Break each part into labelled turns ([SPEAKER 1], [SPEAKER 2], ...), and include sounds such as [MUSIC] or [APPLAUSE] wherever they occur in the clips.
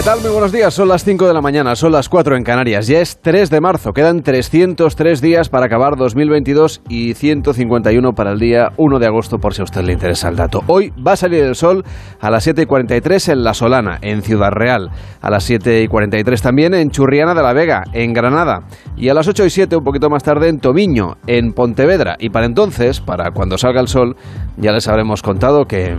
[SPEAKER 1] ¿Qué tal? Muy buenos días. Son las 5 de la mañana, son las 4 en Canarias. Ya es 3 de marzo. Quedan 303 días para acabar 2022 y 151 para el día 1 de agosto, por si a usted le interesa el dato. Hoy va a salir el sol a las 7 y 43 en La Solana, en Ciudad Real. A las 7 y 43 también en Churriana de la Vega, en Granada. Y a las 8 y 7, un poquito más tarde, en Tomiño, en Pontevedra. Y para entonces, para cuando salga el sol, ya les habremos contado que...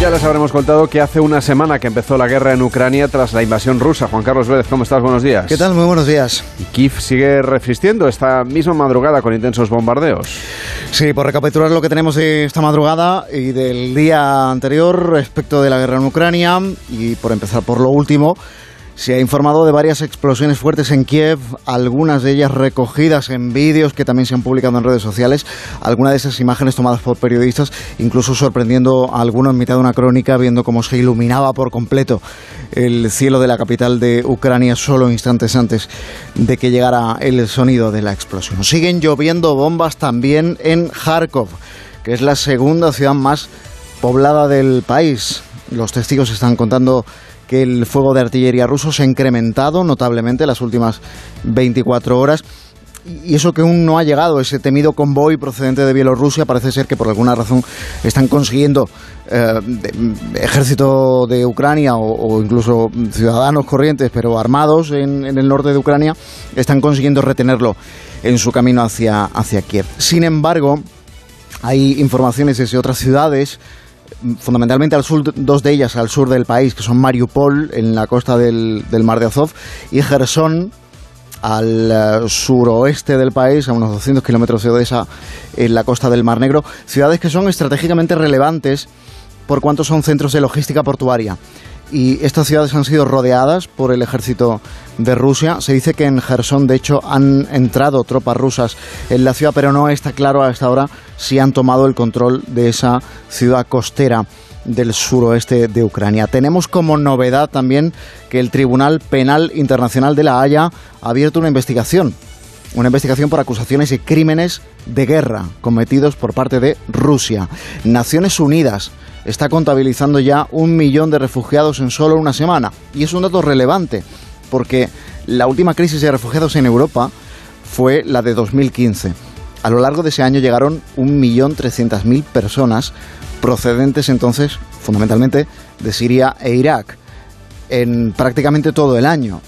[SPEAKER 1] Ya les habremos contado que hace una semana que empezó la guerra en Ucrania tras la invasión rusa. Juan Carlos Vélez, ¿cómo estás? Buenos días.
[SPEAKER 2] ¿Qué tal? Muy buenos días.
[SPEAKER 1] Y Kiev sigue resistiendo esta misma madrugada con intensos bombardeos.
[SPEAKER 2] Sí, por recapitular lo que tenemos de esta madrugada y del día anterior respecto de la guerra en Ucrania y por empezar por lo último, se ha informado de varias explosiones fuertes en Kiev, algunas de ellas recogidas en vídeos que también se han publicado en redes sociales, algunas de esas imágenes tomadas por periodistas, incluso sorprendiendo a algunos en mitad de una crónica, viendo cómo se iluminaba por completo el cielo de la capital de Ucrania solo instantes antes de que llegara el sonido de la explosión. Siguen lloviendo bombas también en Kharkov, que es la segunda ciudad más poblada del país. Los testigos están contando que el fuego de artillería ruso se ha incrementado notablemente las últimas 24 horas. Y eso que aún no ha llegado, ese temido convoy procedente de Bielorrusia, parece ser que por alguna razón están consiguiendo eh, ejército de Ucrania o, incluso ciudadanos corrientes, pero armados en, en, el norte de Ucrania, están consiguiendo retenerlo en su camino hacia, hacia Kiev. Sin embargo, hay informaciones desde otras ciudades fundamentalmente al sur, dos de ellas al sur del país, que son Mariupol, en la costa del, del Mar de Azov, y Gerson, al uh, suroeste del país, a unos 200 kilómetros de Odessa, en la costa del Mar Negro, ciudades que son estratégicamente relevantes por cuanto son centros de logística portuaria y estas ciudades han sido rodeadas por el ejército de Rusia. Se dice que en Gerson, de hecho, han entrado tropas rusas en la ciudad, pero no está claro a esta hora si han tomado el control de esa ciudad costera del suroeste de Ucrania. Tenemos como novedad también que el Tribunal Penal Internacional de La Haya ha abierto una investigación una investigación por acusaciones de crímenes de guerra cometidos por parte de Rusia. Naciones Unidas está contabilizando ya un millón de refugiados en solo una semana. Y es un dato relevante, porque la última crisis de refugiados en Europa fue la de 2015. A lo largo de ese año llegaron 1.300.000 personas procedentes entonces fundamentalmente de Siria e Irak en prácticamente todo el año.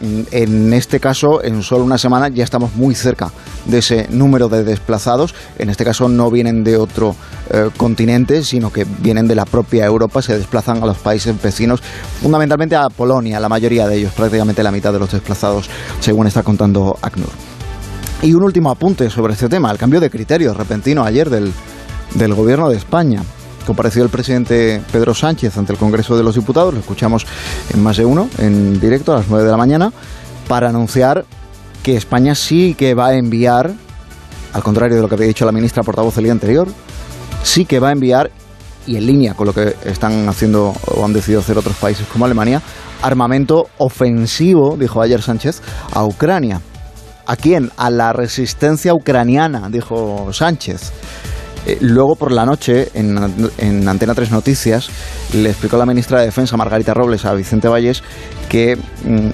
[SPEAKER 2] En este caso, en solo una semana ya estamos muy cerca de ese número de desplazados. En este caso no vienen de otro eh, continente, sino que vienen de la propia Europa, se desplazan a los países vecinos, fundamentalmente a Polonia, la mayoría de ellos, prácticamente la mitad de los desplazados, según está contando ACNUR. Y un último apunte sobre este tema, el cambio de criterio repentino ayer del, del Gobierno de España compareció el presidente Pedro Sánchez ante el Congreso de los Diputados, lo escuchamos en más de uno, en directo a las 9 de la mañana, para anunciar que España sí que va a enviar, al contrario de lo que había dicho la ministra portavoz el día anterior, sí que va a enviar, y en línea con lo que están haciendo o han decidido hacer otros países como Alemania, armamento ofensivo, dijo ayer Sánchez, a Ucrania. ¿A quién? A la resistencia ucraniana, dijo Sánchez. Eh, luego por la noche, en, Antena 3 Noticias, le explicó la ministra de Defensa, Margarita Robles, a Vicente Valles, que mm,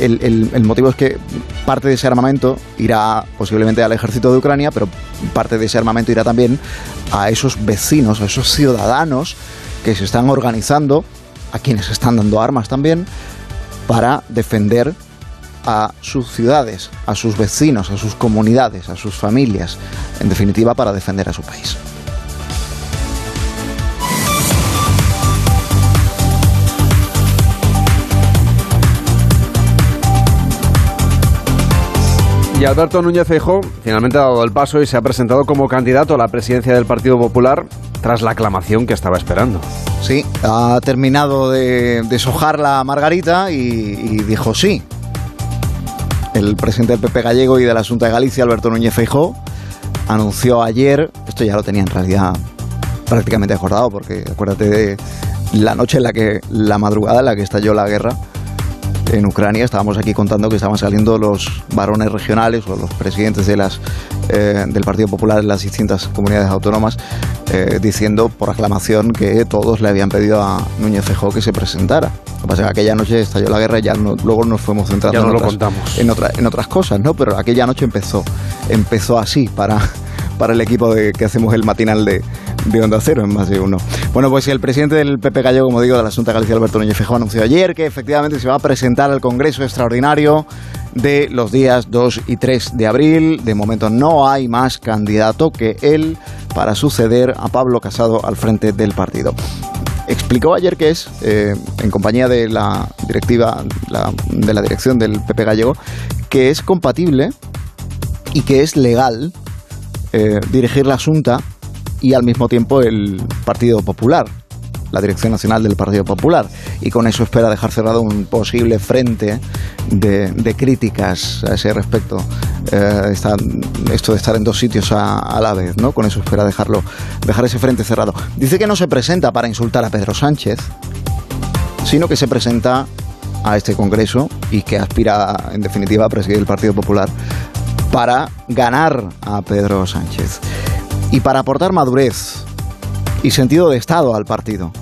[SPEAKER 2] el, motivo es que parte de ese armamento irá posiblemente al ejército de Ucrania, pero parte de ese armamento irá también a esos vecinos, a esos ciudadanos que se están organizando, a quienes están dando armas también, para defender a sus ciudades, a sus vecinos, a sus comunidades, a sus familias, en definitiva para defender a su país.
[SPEAKER 1] Y Alberto Núñez Feijóo finalmente ha dado el paso y se ha presentado como candidato a la presidencia del Partido Popular tras la aclamación que estaba esperando.
[SPEAKER 2] Sí, ha terminado de deshojar la margarita y, y dijo sí, el presidente del PP gallego y de la de Galicia, Alberto Núñez Feijó, anunció ayer, esto ya lo tenía en realidad prácticamente acordado, porque acuérdate de la noche en la que, la madrugada en la que estalló la guerra en Ucrania, estábamos aquí contando que estaban saliendo los varones regionales o los presidentes de las, eh, del Partido Popular en las distintas comunidades autónomas eh, diciendo por aclamación que todos le habían pedido a Núñez Feijóo que se presentara. Lo que pasa es que aquella noche estalló la guerra y ya luego nos fuimos centrando
[SPEAKER 1] en,
[SPEAKER 2] otras,
[SPEAKER 1] en,
[SPEAKER 2] en otras cosas, ¿no? Pero aquella noche empezó, empezó así para [LAUGHS] para el equipo de, que hacemos el matinal de, de Onda Cero en más de uno. Bueno, pues el presidente del PP Gallego, como digo, de la Asunta Galicia, Alberto Núñez Feijóo, anunció ayer que efectivamente se va a presentar al Congreso Extraordinario de los días 2 y 3 de abril. De momento no hay más candidato que él para suceder a Pablo Casado al frente del partido. Explicó ayer que es, eh, en compañía de la directiva de la dirección del PP Gallego, que es compatible y que es legal eh, dirigir la Asunta y al mismo tiempo el Partido Popular, la Dirección Nacional del Partido Popular. Y con eso espera dejar cerrado un posible frente de, críticas a ese respecto. Eh, esto de estar en dos sitios a, la vez, ¿no? Con eso espera dejarlo, dejar ese frente cerrado. Dice que no se presenta para insultar a Pedro Sánchez, sino que se presenta a este Congreso y que aspira, en definitiva, a presidir el Partido Popular para ganar a Pedro Sánchez y para aportar madurez y sentido de Estado al partido.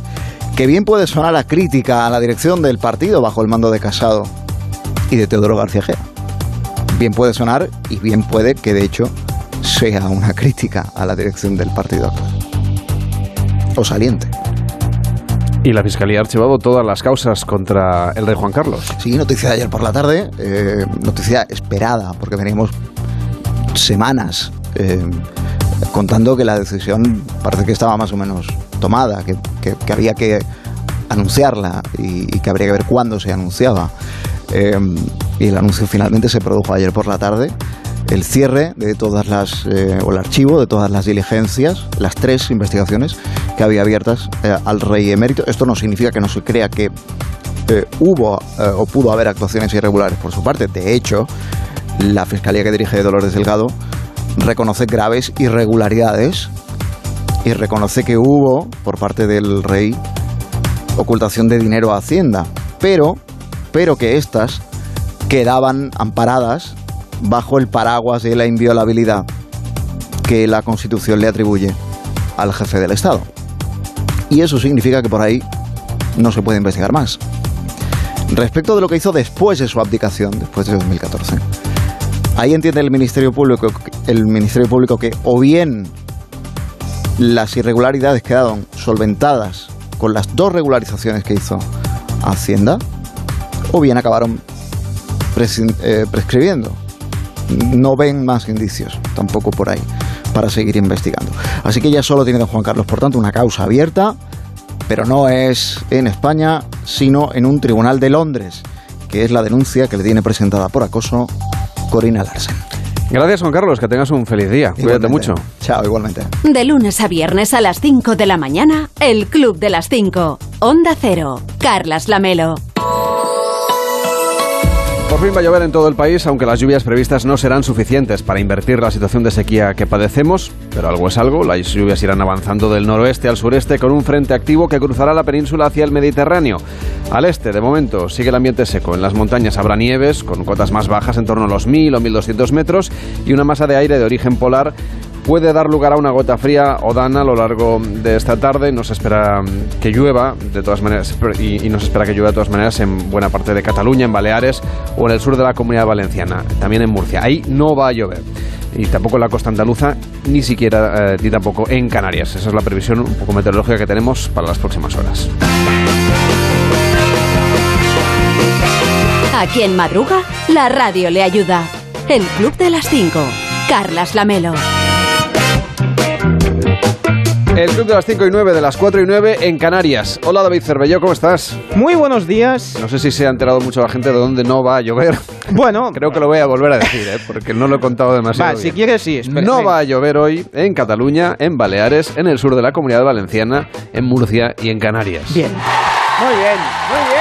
[SPEAKER 2] Que bien puede sonar la crítica a la dirección del partido bajo el mando de Casado y de Teodoro García Gea. Bien puede sonar y bien puede que de hecho sea una crítica a la dirección del partido actual. O saliente.
[SPEAKER 1] Y la Fiscalía ha archivado todas las causas contra el rey Juan Carlos.
[SPEAKER 2] Sí, noticia de ayer por la tarde, eh, noticia esperada, porque venimos semanas eh, contando que la decisión parece que estaba más o menos tomada, que, había que anunciarla y, que habría que ver cuándo se anunciaba. Eh, y el anuncio finalmente se produjo ayer por la tarde. El cierre de todas las, eh, o el archivo de todas las diligencias, las tres investigaciones que había abiertas al rey emérito. Esto no significa que no se crea que hubo o pudo haber actuaciones irregulares por su parte. De hecho, la fiscalía que dirige Dolores Delgado reconoce graves irregularidades y reconoce que hubo, por parte del rey, ocultación de dinero a Hacienda, pero, pero que éstas quedaban amparadas bajo el paraguas de la inviolabilidad que la Constitución le atribuye al jefe del Estado. Y eso significa que por ahí no se puede investigar más. Respecto de lo que hizo después de su abdicación, después de 2014, Ahí entiende el Ministerio Público, el Ministerio Público que o bien las irregularidades quedaron solventadas con las dos regularizaciones que hizo Hacienda, o bien acabaron eh, prescribiendo. No ven más indicios tampoco por ahí para seguir investigando. Así que ya solo tiene don Juan Carlos, por tanto, una causa abierta, pero no es en España, sino en un tribunal de Londres, que es la denuncia que le tiene presentada por acoso Corina Larsen.
[SPEAKER 1] Gracias, Juan Carlos. Que tengas un feliz día. Cuídate mucho.
[SPEAKER 2] Chao, igualmente.
[SPEAKER 3] De lunes a viernes a las 5 de la mañana, el Club de las 5. Onda Cero. Carlas Lamelo.
[SPEAKER 1] Por fin va a llover en todo el país, aunque las lluvias previstas no serán suficientes para invertir la situación de sequía que padecemos, pero algo es algo, las lluvias irán avanzando del noroeste al sureste con un frente activo que cruzará la península hacia el Mediterráneo. Al este, de momento, sigue el ambiente seco. En las montañas habrá nieves, con cotas más bajas en torno a los 1000 o 1200 metros, y una masa de aire de origen polar puede dar lugar a una gota fría o dana a lo largo de esta tarde. Nos espera que llueva de todas maneras y, nos espera que llueva de todas maneras en buena parte de Cataluña, en Baleares o en el sur de la Comunidad Valenciana, también en Murcia. Ahí no va a llover. Y tampoco en la costa andaluza, ni siquiera, eh, ni tampoco en Canarias. Esa es la previsión un poco meteorológica que tenemos para las próximas horas.
[SPEAKER 3] Aquí en Madruga, la radio le ayuda. El Club de las 5. Carlas Lamelo.
[SPEAKER 1] El club de las 5 y 9, de las 4 y 9 en Canarias. Hola David Cervelló, ¿cómo estás?
[SPEAKER 4] Muy buenos días.
[SPEAKER 1] No sé si se ha enterado mucho la gente de dónde no va a llover.
[SPEAKER 4] Bueno. [LAUGHS]
[SPEAKER 1] Creo que lo voy a volver a decir, ¿eh? porque no lo he contado demasiado.
[SPEAKER 4] Va, si quieres, sí.
[SPEAKER 1] No va a llover hoy en Cataluña, en Baleares, en el sur de la Comunidad Valenciana, en Murcia y en Canarias.
[SPEAKER 4] Bien. Muy bien, muy bien.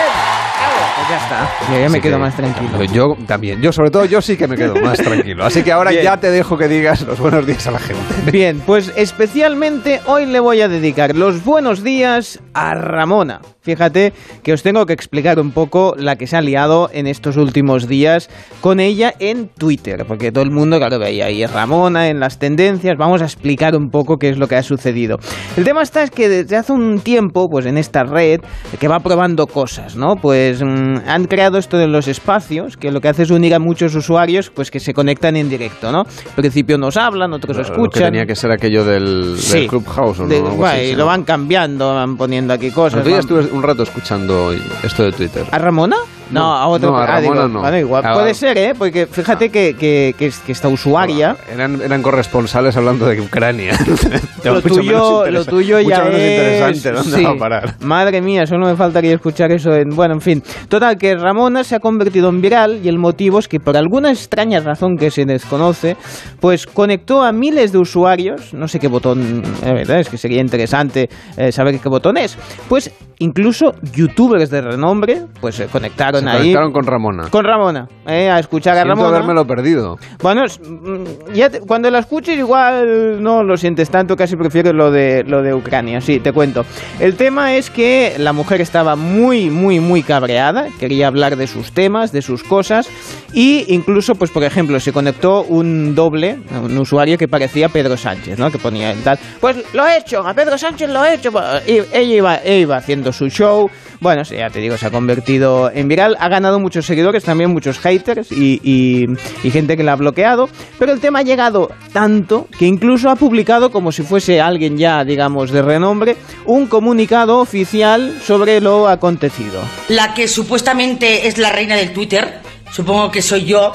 [SPEAKER 4] Pues ya está. Yo ya me quedo
[SPEAKER 1] que-
[SPEAKER 4] más tranquilo.
[SPEAKER 1] Yo también. Yo, sobre todo, yo sí que me quedo más [LAUGHS] tranquilo. Así que ahora
[SPEAKER 4] Bien.
[SPEAKER 1] ya te dejo que digas los buenos días a la gente.
[SPEAKER 4] Bien, pues especialmente hoy le voy a dedicar los buenos días a Ramona. Fíjate que os tengo que explicar un poco la que se ha liado en estos últimos días con ella en Twitter, porque todo el mundo, claro, veía ahí Ramona en las tendencias. Vamos a explicar un poco qué es lo que ha sucedido. El tema está es que desde hace un tiempo, pues en esta red, que va probando cosas, ¿no? Pues mm, han creado esto de los espacios, que lo que hace es unir a muchos usuarios, pues que se conectan en directo, ¿no? Al principio nos hablan, otros
[SPEAKER 1] Lo que
[SPEAKER 4] escuchan.
[SPEAKER 1] tenía que ser aquello del, del
[SPEAKER 4] Sí.
[SPEAKER 1] Clubhouse o no.
[SPEAKER 4] De-
[SPEAKER 1] así,
[SPEAKER 4] y lo van cambiando, van poniendo aquí cosas. Van-
[SPEAKER 1] estuve un rato escuchando esto de Twitter.
[SPEAKER 4] ¿A Ramona? No,
[SPEAKER 1] No,
[SPEAKER 4] a otro.
[SPEAKER 1] no, a
[SPEAKER 4] ah, digo,
[SPEAKER 1] no.
[SPEAKER 4] bueno, igual.
[SPEAKER 1] Ah,
[SPEAKER 4] Puede ser, ¿eh? Porque fíjate que, que, que, que esta usuaria.
[SPEAKER 1] Eran, eran corresponsales hablando de Ucrania. [LAUGHS]
[SPEAKER 4] Lo tuyo, lo tuyo ya es...
[SPEAKER 1] interesante. ¿Dónde
[SPEAKER 4] sí.
[SPEAKER 1] va a parar?
[SPEAKER 4] Madre mía, solo me faltaría escuchar eso en... Bueno, en fin. Total, que Ramona se ha convertido en viral y el motivo es que por alguna extraña razón que se desconoce, pues conectó a miles de usuarios, no sé qué botón, eh, verdad, es que sería interesante eh, saber qué botón es, pues incluso youtubers de renombre, pues se conectaron
[SPEAKER 1] Se
[SPEAKER 4] ahí
[SPEAKER 1] conectaron con Ramona.
[SPEAKER 4] con Ramona, eh, a escuchar a
[SPEAKER 1] Siento
[SPEAKER 4] Ramona.
[SPEAKER 1] habérmelo perdido.
[SPEAKER 4] Bueno, mm, ya te- cuando la escuches igual no lo sientes tanto, casi prefiero lo de lo de Ucrania, sí, te cuento. El tema es que la mujer estaba muy muy muy cabreada, quería hablar de sus temas, de sus cosas y incluso pues por ejemplo, se conectó un doble, un usuario que parecía Pedro Sánchez, ¿no? Que ponía el tal, pues lo he hecho, a Pedro Sánchez lo he hecho. Y ella iba, ella iba haciendo su show. Bueno, ya te digo, se ha convertido en viral, ha ganado muchos seguidores, también muchos haters y, y- y gente que la ha bloqueado. Pero el tema ha llegado tanto que incluso ha publicado, como si fuese alguien ya, digamos, de renombre, un comunicado oficial sobre lo acontecido.
[SPEAKER 5] la que supuestamente es la reina del Twitter, supongo que soy yo,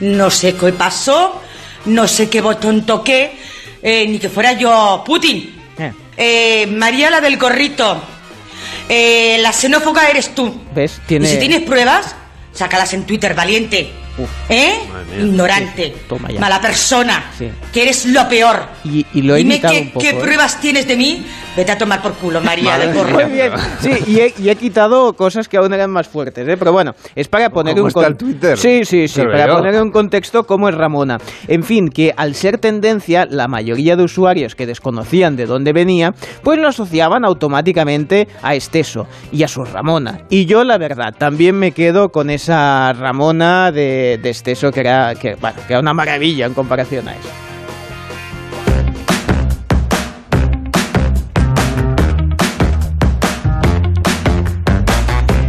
[SPEAKER 5] no sé qué pasó, no sé qué botón toqué, eh, ni que fuera yo Putin.
[SPEAKER 4] Eh.
[SPEAKER 5] Eh, María la del gorrito, eh, la xenófoba eres tú.
[SPEAKER 4] ¿Ves? Tiene...
[SPEAKER 5] Y si tienes pruebas, sácalas en Twitter, valiente.
[SPEAKER 4] Uf.
[SPEAKER 5] ¿Eh? Ignorante.
[SPEAKER 4] Sí, toma ya.
[SPEAKER 5] Mala persona.
[SPEAKER 4] Sí.
[SPEAKER 5] Que eres lo peor.
[SPEAKER 4] Y, y lo he
[SPEAKER 5] Dime qué,
[SPEAKER 4] un poco.
[SPEAKER 5] qué
[SPEAKER 4] ¿eh?
[SPEAKER 5] pruebas tienes de mí. Vete a tomar por culo, María
[SPEAKER 1] mía.
[SPEAKER 5] gorrito.
[SPEAKER 4] Muy bien, sí, y he, y he quitado cosas que aún eran más fuertes, ¿eh? pero bueno, es para poner
[SPEAKER 1] ¿Cómo
[SPEAKER 4] un
[SPEAKER 1] está el Twitter?
[SPEAKER 4] Sí, sí, sí,
[SPEAKER 1] Pero
[SPEAKER 4] para poner en contexto cómo es Ramona. En fin, que al ser tendencia, la mayoría de usuarios que desconocían de dónde venía, pues lo asociaban automáticamente a Esteso y a su Ramona. Y yo, la verdad, también me quedo con esa Ramona de, de Esteso que era, que, bueno, que era una maravilla en comparación a eso.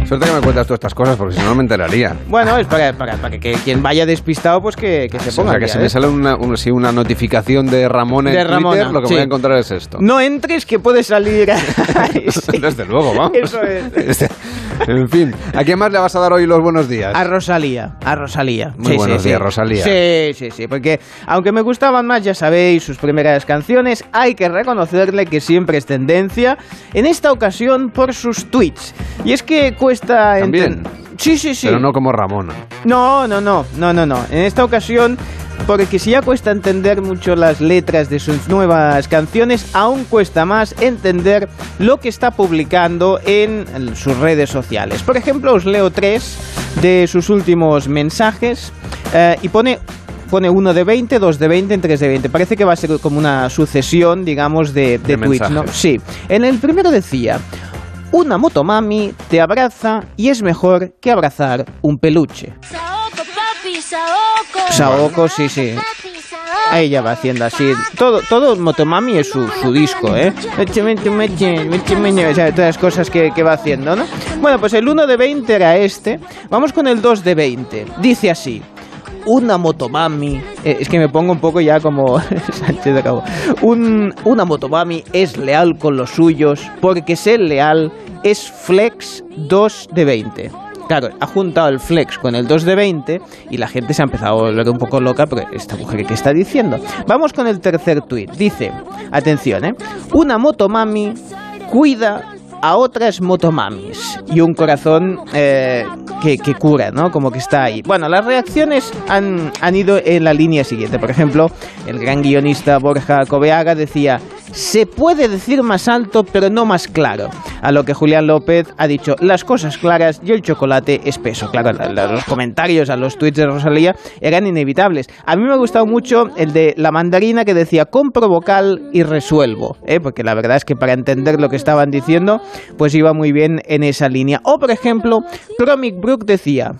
[SPEAKER 1] Suerte que me cuentas tú estas cosas porque si no, no me enteraría.
[SPEAKER 4] Bueno, es para, para, para que quien vaya despistado, pues que, que se
[SPEAKER 1] O
[SPEAKER 4] ponga.
[SPEAKER 1] sea,
[SPEAKER 4] al
[SPEAKER 1] que
[SPEAKER 4] día,
[SPEAKER 1] si
[SPEAKER 4] ¿eh?
[SPEAKER 1] me sale una, una, sí, una notificación de Ramón en
[SPEAKER 4] De
[SPEAKER 1] Twitter,
[SPEAKER 4] Ramona,
[SPEAKER 1] lo que
[SPEAKER 4] sí.
[SPEAKER 1] voy a encontrar es esto.
[SPEAKER 4] No entres que puede salir. [LAUGHS] [LAUGHS] Sí.
[SPEAKER 1] Desde luego, vamos.
[SPEAKER 4] Eso es.
[SPEAKER 1] En fin, ¿a quién más le vas a dar hoy los buenos días?
[SPEAKER 4] A Rosalía, a Rosalía.
[SPEAKER 1] Muy buenos días, Rosalía.
[SPEAKER 4] Sí, sí, sí, porque aunque me gustaban más, ya sabéis, sus primeras canciones, hay que reconocerle que siempre es tendencia, en esta ocasión por sus tweets. Y es que cuesta...
[SPEAKER 1] También.
[SPEAKER 4] Sí, sí, sí.
[SPEAKER 1] Pero no como Ramona.
[SPEAKER 4] No, no, no, no, no, no. En esta ocasión, porque si ya cuesta entender mucho las letras de sus nuevas canciones, aún cuesta más entender lo que está publicando en sus redes sociales. Por ejemplo, os leo tres de sus últimos mensajes eh, y pone pone uno de 20, dos de 20, tres de 20. Parece que va a ser como una sucesión, digamos, de, de
[SPEAKER 1] De
[SPEAKER 4] tweets, ¿no? Sí. En el primero decía, una motomami te abraza y es mejor que abrazar un peluche.
[SPEAKER 6] Saoko,
[SPEAKER 4] sí, sí.
[SPEAKER 6] Saoko.
[SPEAKER 4] Ella va haciendo así. Todo, todo Motomami es su, su disco, ¿eh? O sea, todas las cosas que, que va haciendo, ¿no? Bueno, pues el 1 de 20 era este. Vamos con el 2 de 20. Dice así. Una motomami. eh, es que me pongo un poco ya como [LAUGHS] Sánchez de Cabo. Un, una motomami es leal con los suyos porque ser leal es flex 2 de 20. Claro, ha juntado el flex con el 2 de 20 y la gente se ha empezado a volver un poco loca, pero esta mujer, ¿qué está diciendo? Vamos con el tercer tuit. Dice, atención, ¿eh? Una motomami cuida a otras motomamis y un corazón eh, que, que cura, ¿no? Como que está ahí. Bueno, las reacciones han, han ido en la línea siguiente. Por ejemplo, el gran guionista Borja Cobeaga decía, se puede decir más alto, pero no más claro. A lo que Julián López ha dicho las cosas claras y el chocolate espeso. Claro, la- la- los comentarios a los tweets de Rosalía eran inevitables. A mí me ha gustado mucho el de la mandarina que decía compro vocal y resuelvo, ¿eh? porque la verdad es que para entender lo que estaban diciendo, pues iba muy bien en esa línea. O por ejemplo, Promic Brook decía,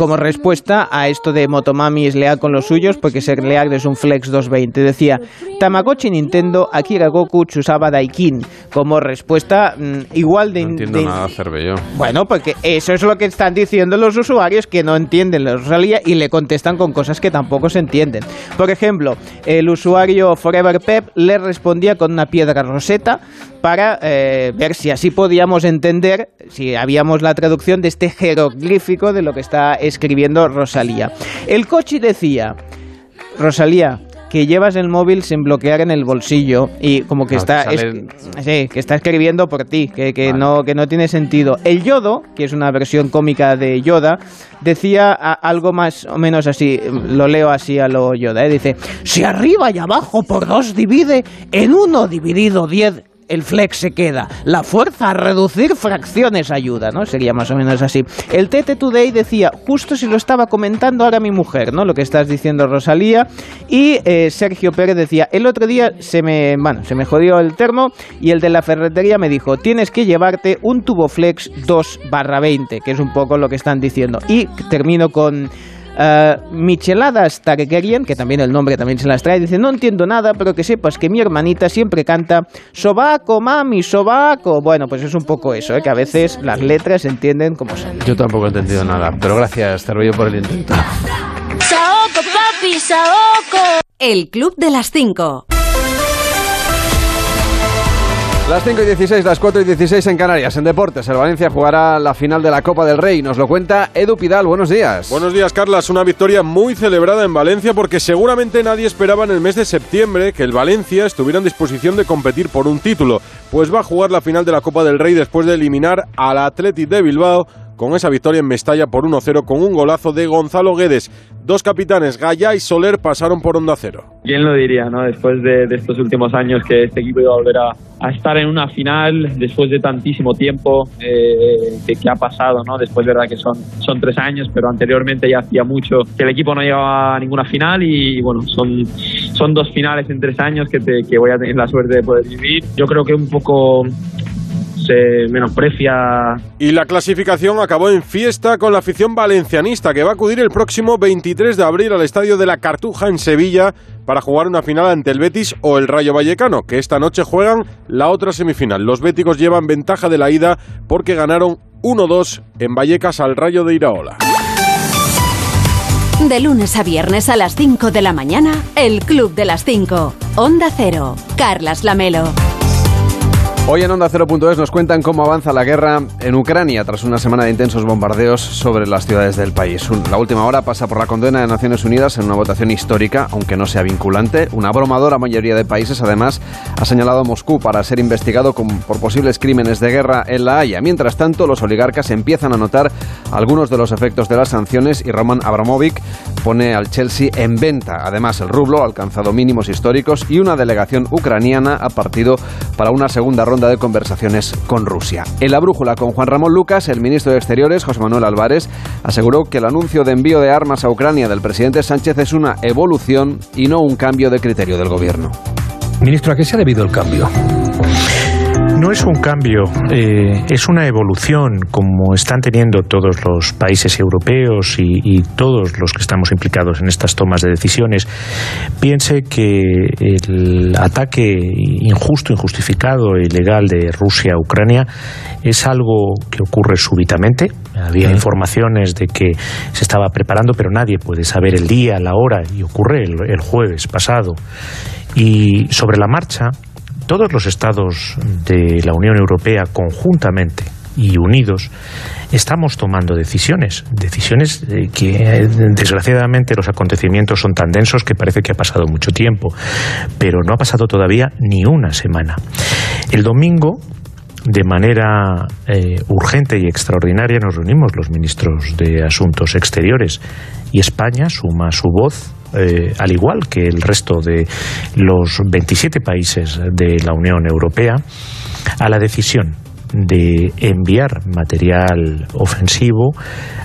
[SPEAKER 4] como respuesta a esto de Motomami es leal con los suyos porque ser leal es un Flex 220. Decía, Tamagotchi Nintendo, Akira Goku Chusaba Daikin. Como respuesta mm, igual de...
[SPEAKER 1] No entiendo
[SPEAKER 4] de-
[SPEAKER 1] nada, Cervello.
[SPEAKER 4] Bueno, porque eso es lo que están diciendo los usuarios que no entienden la Rosalía y le contestan con cosas que tampoco se entienden. Por ejemplo, el usuario Forever Pep le respondía con una piedra roseta para eh, ver si así podíamos entender, si habíamos la traducción de este jeroglífico de lo que está escribiendo Rosalía. El coche decía, Rosalía, que llevas el móvil sin bloquear en el bolsillo y como que está
[SPEAKER 1] que
[SPEAKER 4] es- sí, que está escribiendo por ti, que, que
[SPEAKER 1] Vale.
[SPEAKER 4] no que no tiene sentido. El Yodo, que es una versión cómica de Yoda, decía a- algo más o menos así, lo leo así a lo Yoda, ¿eh? dice, si arriba y abajo por dos divide, en uno dividido diez el flex se queda. La fuerza a reducir fracciones ayuda, ¿no? Sería más o menos así. El TT Today decía, justo si lo estaba comentando ahora mi mujer, ¿no? Lo que estás diciendo Rosalía. Y eh, Sergio Pérez decía, el otro día se me, bueno, se me jodió el termo y el de la ferretería me dijo, tienes que llevarte un tubo flex 2 barra 20, que es un poco lo que están diciendo. Y termino con... Uh, Micheladas Targaryen, que también el nombre también se las trae, dice, no entiendo nada, pero que sepas que mi hermanita siempre canta Sobaco, mami, sobaco. Bueno, pues es un poco eso, ¿eh? que a veces las letras se entienden como son.
[SPEAKER 1] Yo tampoco he entendido nada, pero gracias, Cervello, por el intento.
[SPEAKER 6] Saoko, papi, Saoko.
[SPEAKER 3] El Club de las 5.
[SPEAKER 1] Las 5 y 16, las 4 y 16 en Canarias. En deportes, el Valencia jugará la final de la Copa del Rey. Nos lo cuenta Edu Pidal. Buenos días.
[SPEAKER 7] Buenos días, Carlas. Una victoria muy celebrada en Valencia porque seguramente nadie esperaba en el mes de septiembre que el Valencia estuviera en disposición de competir por un título. Pues va a jugar la final de la Copa del Rey después de eliminar al Athletic de Bilbao con esa victoria en Mestalla por 1-0 con un golazo de Gonzalo Guedes. Dos capitanes, Gaya y Soler, pasaron por Onda Cero.
[SPEAKER 8] ¿Quién lo diría, no? Después de, estos últimos años que este equipo iba a volver a, estar en una final, después de tantísimo tiempo eh, que, que ha pasado, ¿no? Después, verdad que son, son tres años, pero anteriormente ya hacía mucho que el equipo no llegaba a ninguna final y, bueno, son, son dos finales en tres años que, te- que voy a tener la suerte de poder vivir. Yo creo que un poco se menosprecia
[SPEAKER 7] Y la clasificación acabó en fiesta con la afición valencianista que va a acudir el próximo 23 de abril al estadio de la Cartuja en Sevilla para jugar una final ante el Betis o el Rayo Vallecano, que esta noche juegan la otra semifinal. Los béticos llevan ventaja de la ida porque ganaron 1-2 en Vallecas al Rayo de Iraola.
[SPEAKER 3] De lunes a viernes a las 5 de la mañana, El Club de las 5. Onda Cero. Carlas Lamelo.
[SPEAKER 1] Hoy en Onda 0.es nos cuentan cómo avanza la guerra en Ucrania tras una semana de intensos bombardeos sobre las ciudades del país. La última hora pasa por la condena de Naciones Unidas en una votación histórica, aunque no sea vinculante. Una abrumadora mayoría de países, además, ha señalado a Moscú para ser investigado por posibles crímenes de guerra en La Haya. Mientras tanto, los oligarcas empiezan a notar algunos de los efectos de las sanciones y Roman Abramovic pone al Chelsea en venta. Además, el rublo ha alcanzado mínimos históricos y una delegación ucraniana ha partido para una segunda ronda de conversaciones con Rusia. En la brújula con Juan Ramón Lucas, el ministro de Exteriores, José Manuel Álvarez, aseguró que el anuncio de envío de armas a Ucrania del presidente Sánchez es una evolución y no un cambio de criterio del gobierno.
[SPEAKER 9] Ministro, ¿a qué se ha debido el cambio?
[SPEAKER 10] No es un cambio, eh, es una evolución como están teniendo todos los países europeos y, y todos los que estamos implicados en estas tomas de decisiones. Piense que el ataque injusto, injustificado e ilegal de Rusia a Ucrania es algo que ocurre súbitamente. Había informaciones de que se estaba preparando, pero nadie puede saber el día, la hora, y ocurre el, el jueves pasado. Y sobre la marcha, todos los estados de la Unión Europea conjuntamente y unidos estamos tomando decisiones, decisiones eh, que eh, desgraciadamente los acontecimientos son tan densos que parece que ha pasado mucho tiempo, pero no ha pasado todavía ni una semana. El domingo de manera eh, urgente y extraordinaria nos reunimos los ministros de Asuntos Exteriores y España suma su voz eh, al igual que el resto de los 27 países de la Unión Europea, a la decisión de enviar material ofensivo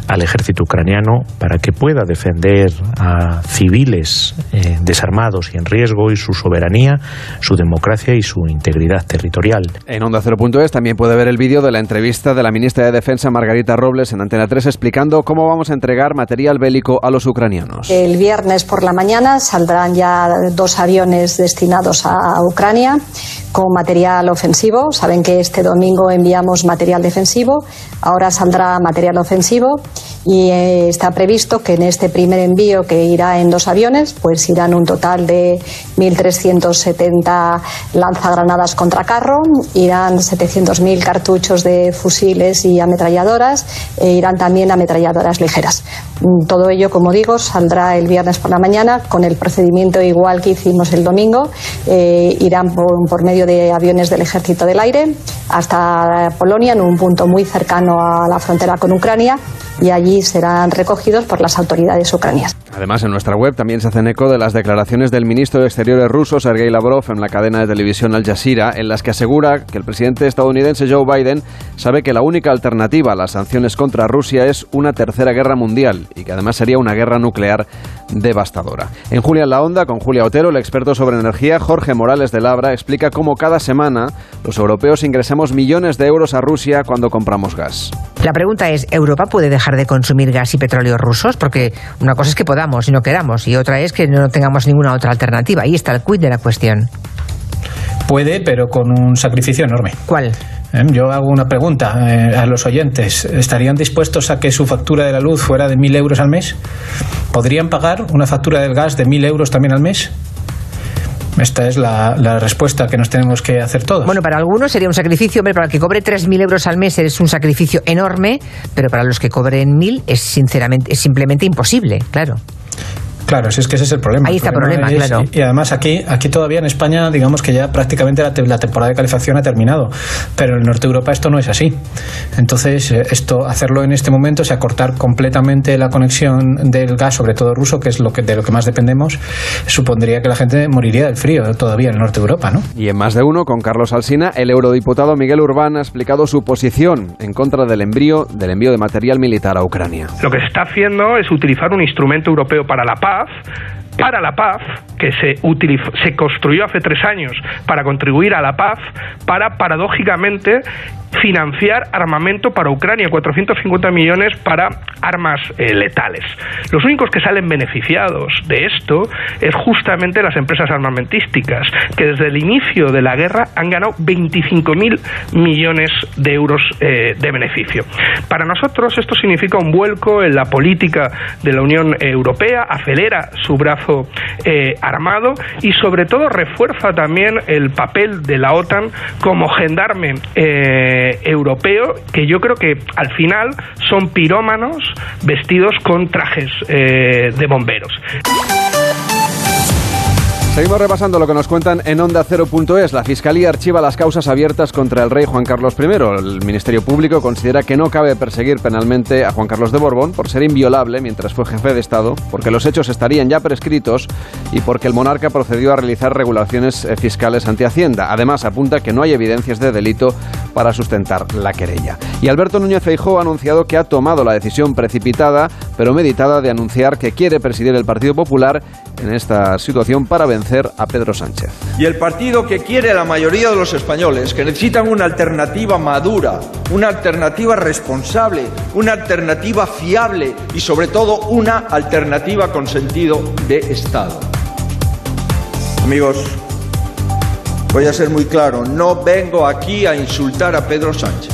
[SPEAKER 10] al ejército ucraniano para que pueda defender a civiles eh, desarmados y en riesgo y su soberanía, su democracia y su integridad territorial.
[SPEAKER 1] En Onda 0.es también puede ver el vídeo de la entrevista de la ministra de Defensa Margarita Robles en Antena 3 explicando cómo vamos a entregar material bélico a los ucranianos.
[SPEAKER 11] El viernes por la mañana saldrán ya dos aviones destinados a Ucrania con material ofensivo. Saben que este domingo enviamos material defensivo, ahora saldrá material ofensivo y eh, está previsto que en este primer envío que irá en dos aviones, pues irán un total de 1.370 lanzagranadas contra carro, irán 700.000 cartuchos de fusiles y ametralladoras e irán también ametralladoras ligeras. Mm, todo ello, como digo, saldrá el viernes por la mañana con el procedimiento igual que hicimos el domingo. Eh, irán por medio de aviones del Ejército del Aire hasta Polonia, en un punto muy cercano a la frontera con Ucrania, y allí serán recogidos por las autoridades ucranianas.
[SPEAKER 1] Además, en nuestra web también se hacen eco de las declaraciones del ministro de Exteriores ruso, Sergei Lavrov, en la cadena de televisión Al Jazeera, en las que asegura que el presidente estadounidense Joe Biden sabe que la única alternativa a las sanciones contra Rusia es una tercera guerra mundial y que además sería una guerra nuclear devastadora. En Julia en la Onda, con Julia Otero, el experto sobre energía, Jorge Morales de Labra, explica cómo cada semana los europeos ingresamos millones de euros a Rusia cuando compramos gas.
[SPEAKER 12] La pregunta es, ¿Europa puede dejar de consumir gas y petróleo rusos? Porque una cosa es que podamos y no queramos, y otra es que no tengamos ninguna otra alternativa. Ahí está el quid de la cuestión.
[SPEAKER 13] Puede, pero con un sacrificio enorme.
[SPEAKER 12] ¿Cuál?
[SPEAKER 13] Eh, yo hago una pregunta eh, a los oyentes. ¿Estarían dispuestos a que su factura de la luz fuera de mil euros al mes? ¿Podrían pagar una factura del gas de mil euros también al mes? Esta es la, respuesta que nos tenemos que hacer todos.
[SPEAKER 12] Bueno, para algunos sería un sacrificio, hombre, para el que cobre 3.000 euros al mes es un sacrificio enorme, pero para los que cobren 1.000 es sinceramente, es simplemente imposible, claro.
[SPEAKER 13] Claro, si es que ese es el problema.
[SPEAKER 12] Ahí está el problema, claro.
[SPEAKER 13] Y, además aquí, aquí todavía en España, digamos que ya prácticamente la, temporada de calefacción ha terminado, pero en el norte de Europa esto no es así. Entonces, eh, esto hacerlo en este momento, o sea, cortar completamente la conexión del gas, sobre todo ruso, que es lo que, de lo que más dependemos, supondría que la gente moriría del frío todavía en el norte de Europa, ¿no?
[SPEAKER 1] Y en más de uno, con Carlos Alsina, el eurodiputado Miguel Urbán ha explicado su posición en contra del envío, del envío de material militar a Ucrania.
[SPEAKER 14] Lo que se está haciendo es utilizar un instrumento europeo para la paz off. Para la paz, que se, se construyó hace tres años para contribuir a la paz, para paradójicamente financiar armamento para Ucrania, 450 millones para armas eh, letales. Los únicos que salen beneficiados de esto es justamente las empresas armamentísticas, que desde el inicio de la guerra han ganado 25.000 millones de euros eh, de beneficio. Para nosotros esto significa un vuelco en la política de la Unión Europea, acelera su brazo eh, armado y sobre todo refuerza también el papel de la OTAN como gendarme eh, europeo que yo creo que al final son pirómanos vestidos con trajes eh, de bomberos.
[SPEAKER 1] Seguimos repasando lo que nos cuentan en Onda 0.es. La Fiscalía archiva las causas abiertas contra el rey Juan Carlos I. El Ministerio Público considera que no cabe perseguir penalmente a Juan Carlos de Borbón por ser inviolable mientras fue jefe de Estado, porque los hechos estarían ya prescritos y porque el monarca procedió a realizar regulaciones eh, fiscales ante Hacienda. Además, apunta que no hay evidencias de delito para sustentar la querella. Y Alberto Núñez Feijóo ha anunciado que ha tomado la decisión precipitada, pero meditada, de anunciar que quiere presidir el Partido Popular en esta situación para vencer a Pedro Sánchez.
[SPEAKER 15] Y el partido que quiere la mayoría de los españoles, que necesitan una alternativa madura, una alternativa responsable, una alternativa fiable y sobre todo una alternativa con sentido de Estado. Amigos, voy a ser muy claro, no vengo aquí a insultar a Pedro Sánchez.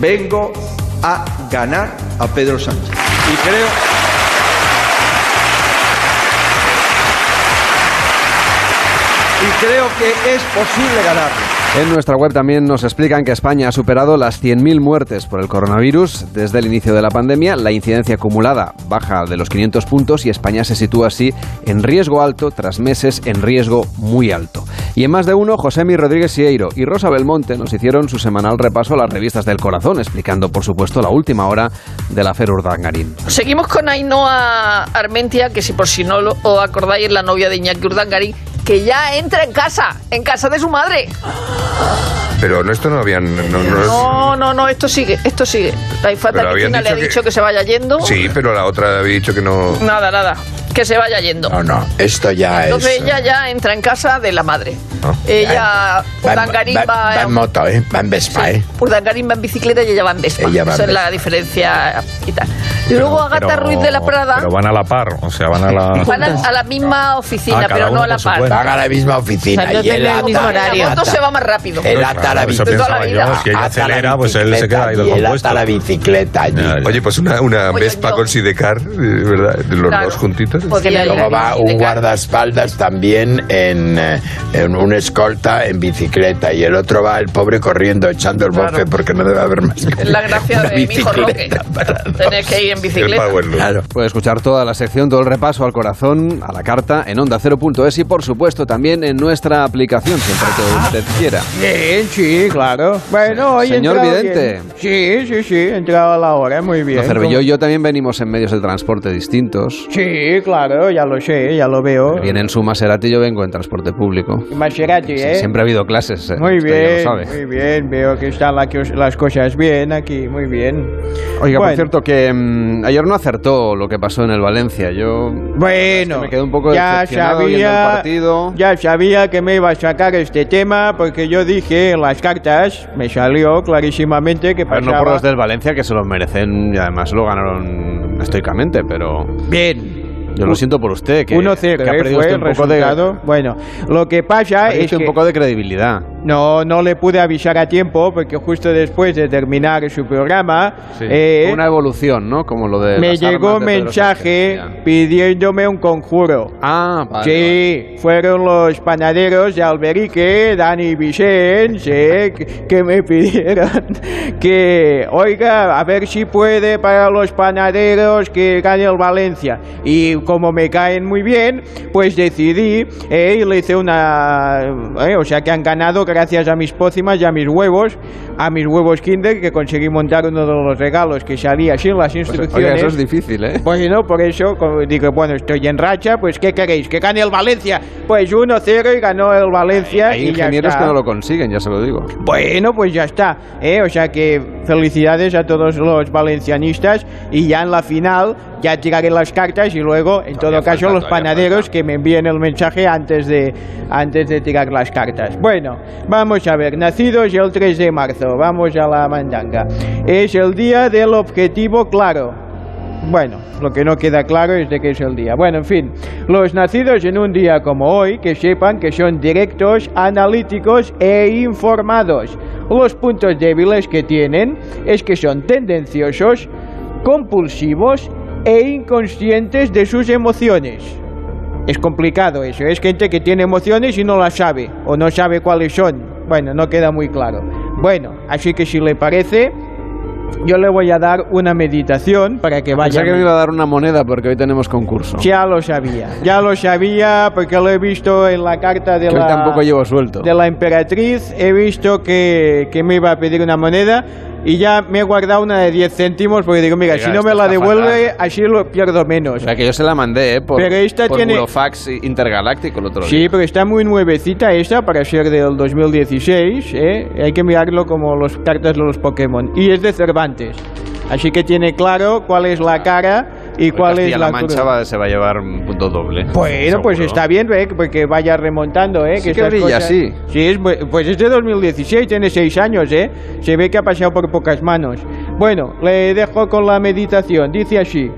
[SPEAKER 15] Vengo a ganar a Pedro Sánchez. Y creo creo que es posible ganarlo.
[SPEAKER 1] En nuestra web también nos explican que España ha superado las 100.000 muertes por el coronavirus desde el inicio de la pandemia. La incidencia acumulada baja de los 500 puntos y España se sitúa así en riesgo alto tras meses en riesgo muy alto. Y en más de uno, Josemi Rodríguez Sieiro y Rosa Belmonte nos hicieron su semanal repaso a las revistas del corazón, explicando, por supuesto, la última hora de la Fer Urdangarín.
[SPEAKER 16] Seguimos con Ainhoa Armentia, que si por si no lo acordáis es la novia de Iñaki Urdangarín, que ya entra en casa, en casa de su madre.
[SPEAKER 17] Pero no, esto no habían... No, no-
[SPEAKER 16] No, no, no, esto sigue, esto sigue. La infanta Cristina le ha
[SPEAKER 17] dicho que-
[SPEAKER 16] se vaya yendo.
[SPEAKER 17] Sí, pero la otra había dicho que no...
[SPEAKER 16] Nada, nada, que se vaya yendo.
[SPEAKER 18] No, no, esto ya
[SPEAKER 16] Entonces
[SPEAKER 18] es...
[SPEAKER 16] ella ya entra en casa de la madre. Ella, Urdangarín
[SPEAKER 18] va-
[SPEAKER 16] va,
[SPEAKER 18] va en moto, ¿eh? Va en Vespa, ¿eh?
[SPEAKER 16] Urdangarín va en bicicleta y ella va en Vespa.
[SPEAKER 18] Ella va en
[SPEAKER 16] Esa es la
[SPEAKER 18] Vespa.
[SPEAKER 16] diferencia y tal. Y luego Agatha
[SPEAKER 10] Pero-
[SPEAKER 16] Ruiz de la Prada
[SPEAKER 10] Pero van a la par, o sea, van a la... [LAUGHS]
[SPEAKER 16] van a, a la misma oficina,
[SPEAKER 10] Ah,
[SPEAKER 16] pero no a la par.
[SPEAKER 10] Cuenta.
[SPEAKER 18] Van a la misma oficina.
[SPEAKER 16] O sea, no
[SPEAKER 18] y
[SPEAKER 16] el mismo
[SPEAKER 18] ata-
[SPEAKER 16] horario. Moto se va más rápido.
[SPEAKER 10] Claro,
[SPEAKER 18] ata la bicicleta.
[SPEAKER 10] ella acelera, pues él se queda ahí del compuesto.
[SPEAKER 18] ata la bicicleta allí.
[SPEAKER 17] Oye, pues una, Vespa con sidecar, eh, ¿verdad? Los dos juntitos.
[SPEAKER 18] Luego va un guardaespaldas también en, eh, en una escolta en bicicleta y el otro va el pobre corriendo echando el bofe porque no debe haber más.
[SPEAKER 16] Es la gracia de mi hijo Roque. Tener que ir en bicicleta.
[SPEAKER 18] Claro.
[SPEAKER 1] Puede escuchar toda la sección, todo el repaso al corazón, a la carta, en onda0.es y, por supuesto, también en nuestra aplicación, siempre que usted quiera.
[SPEAKER 4] Bien, sí, claro. Bueno, hoy
[SPEAKER 1] Señor Vidente.
[SPEAKER 4] bien. Sí, sí, sí, he entrado a la hora, muy bien.
[SPEAKER 1] Cervelló
[SPEAKER 4] Como-
[SPEAKER 1] y yo también venimos en medios de transporte distintos.
[SPEAKER 4] Sí, claro, ya lo sé, ya lo veo.
[SPEAKER 1] Viene en su Maserati, yo vengo en transporte público.
[SPEAKER 4] Maserati,
[SPEAKER 1] Sí,
[SPEAKER 4] ¿eh?
[SPEAKER 1] siempre ha habido clases. eh,
[SPEAKER 4] Muy
[SPEAKER 1] ya lo
[SPEAKER 4] bien,
[SPEAKER 1] sabe.
[SPEAKER 4] muy bien, veo que están la- las cosas bien aquí, muy bien.
[SPEAKER 1] Oiga, por
[SPEAKER 4] Bueno.
[SPEAKER 1] cierto, que mm, ayer no acertó lo que pasó en el Valencia. Yo
[SPEAKER 4] Bueno,
[SPEAKER 1] me quedé un poco
[SPEAKER 4] ya
[SPEAKER 1] decepcionado viendo el
[SPEAKER 4] sabía, ya sabía que me iba a sacar este tema porque yo dije en las cartas, me salió clarísimamente que
[SPEAKER 1] A ver,
[SPEAKER 4] pasaba...
[SPEAKER 1] no por los del Valencia, que se los merecen y además lo ganaron estoicamente, pero
[SPEAKER 4] Bien.
[SPEAKER 1] Yo lo siento por usted, que,
[SPEAKER 4] 1-0
[SPEAKER 1] que ha
[SPEAKER 4] ¿eh?
[SPEAKER 1] perdido usted un poco de,
[SPEAKER 4] resultado. Bueno, lo que pasa es que
[SPEAKER 1] un poco de credibilidad.
[SPEAKER 4] no, no le pude avisar a tiempo porque justo después de terminar su programa
[SPEAKER 1] Sí.
[SPEAKER 4] eh,
[SPEAKER 1] una evolución, ¿no? Como lo de
[SPEAKER 4] me
[SPEAKER 1] las
[SPEAKER 4] llegó
[SPEAKER 1] de Pedro
[SPEAKER 4] mensaje pidiéndome un conjuro.
[SPEAKER 1] Ah, vale,
[SPEAKER 4] sí, fueron los panaderos de Alberique, Dani y Vicente, sí, que, que me [LAUGHS] pidieron que, oiga, a ver si puede para los panaderos que gane el Valencia. Y como me caen muy bien, pues decidí, eh, y le hice una... eh, o sea que han ganado gracias a mis pócimas y a mis huevos, a mis huevos Kinder, que conseguí montar uno de los regalos que salía sin las
[SPEAKER 1] Pues,
[SPEAKER 4] instrucciones.
[SPEAKER 1] oiga, eso es difícil, ¿eh?
[SPEAKER 4] Bueno, por eso digo, bueno, estoy en racha, pues ¿qué queréis? ¿Que gane el Valencia? Pues 1-0 y ganó el Valencia
[SPEAKER 1] Hay
[SPEAKER 4] y ya
[SPEAKER 1] ingenieros
[SPEAKER 4] está.
[SPEAKER 1] que no lo consiguen, ya se lo digo.
[SPEAKER 4] Bueno, pues ya está, ¿eh? O sea que felicidades a todos los valencianistas y ya en la final ya tiraré las cartas y luego, en todo caso, los panaderos que me envíen el mensaje antes de, antes de tirar las cartas. Bueno, vamos a ver, nacidos el 3 de marzo, vamos a la mandanga. Es el día del objetivo claro. Bueno, lo que no queda claro es de qué es el día. Bueno, en fin, los nacidos en un día como hoy, que sepan que son directos, analíticos e informados. Los puntos débiles que tienen es que son tendenciosos, compulsivos e inconscientes de sus emociones. Es complicado eso, es gente que tiene emociones y no las sabe, o no sabe cuáles son. Bueno, no queda muy claro. Bueno, así que si le parece, yo le voy a dar una meditación para que vaya.
[SPEAKER 1] Pensaba que me iba a dar una moneda porque hoy tenemos concurso.
[SPEAKER 4] Ya lo sabía, ya lo sabía porque lo he visto en la carta de
[SPEAKER 1] Que
[SPEAKER 4] la
[SPEAKER 1] tampoco llevo suelto.
[SPEAKER 4] de la emperatriz, he visto que, que me iba a pedir una moneda y ya me he guardado una de 10 céntimos porque digo, mira,
[SPEAKER 1] Oiga,
[SPEAKER 4] si no me la devuelve, así lo pierdo menos.
[SPEAKER 1] O sea, que yo se la mandé, ¿eh? Por,
[SPEAKER 4] Pero esta
[SPEAKER 1] por
[SPEAKER 4] tiene-
[SPEAKER 1] burofax intergaláctico el otro día.
[SPEAKER 4] Sí, pero está muy nuevecita esta para ser del 2016, ¿eh? Hay que mirarlo como los cartas de los Pokémon. Y es de Cervantes. Así que tiene claro cuál es la cara y cuál es
[SPEAKER 1] Castilla-La
[SPEAKER 4] la
[SPEAKER 1] Mancha va- se va a llevar un punto doble.
[SPEAKER 4] Bueno, pues
[SPEAKER 1] Seguro.
[SPEAKER 4] está bien, ¿eh? porque vaya remontando, ¿eh?
[SPEAKER 1] Sí que brilla,
[SPEAKER 4] cosas-
[SPEAKER 1] sí.
[SPEAKER 4] Sí, es, pues es de 2016, tiene seis años, ¿eh? Se ve que ha pasado por pocas manos. Bueno, le dejo con la meditación. Dice así.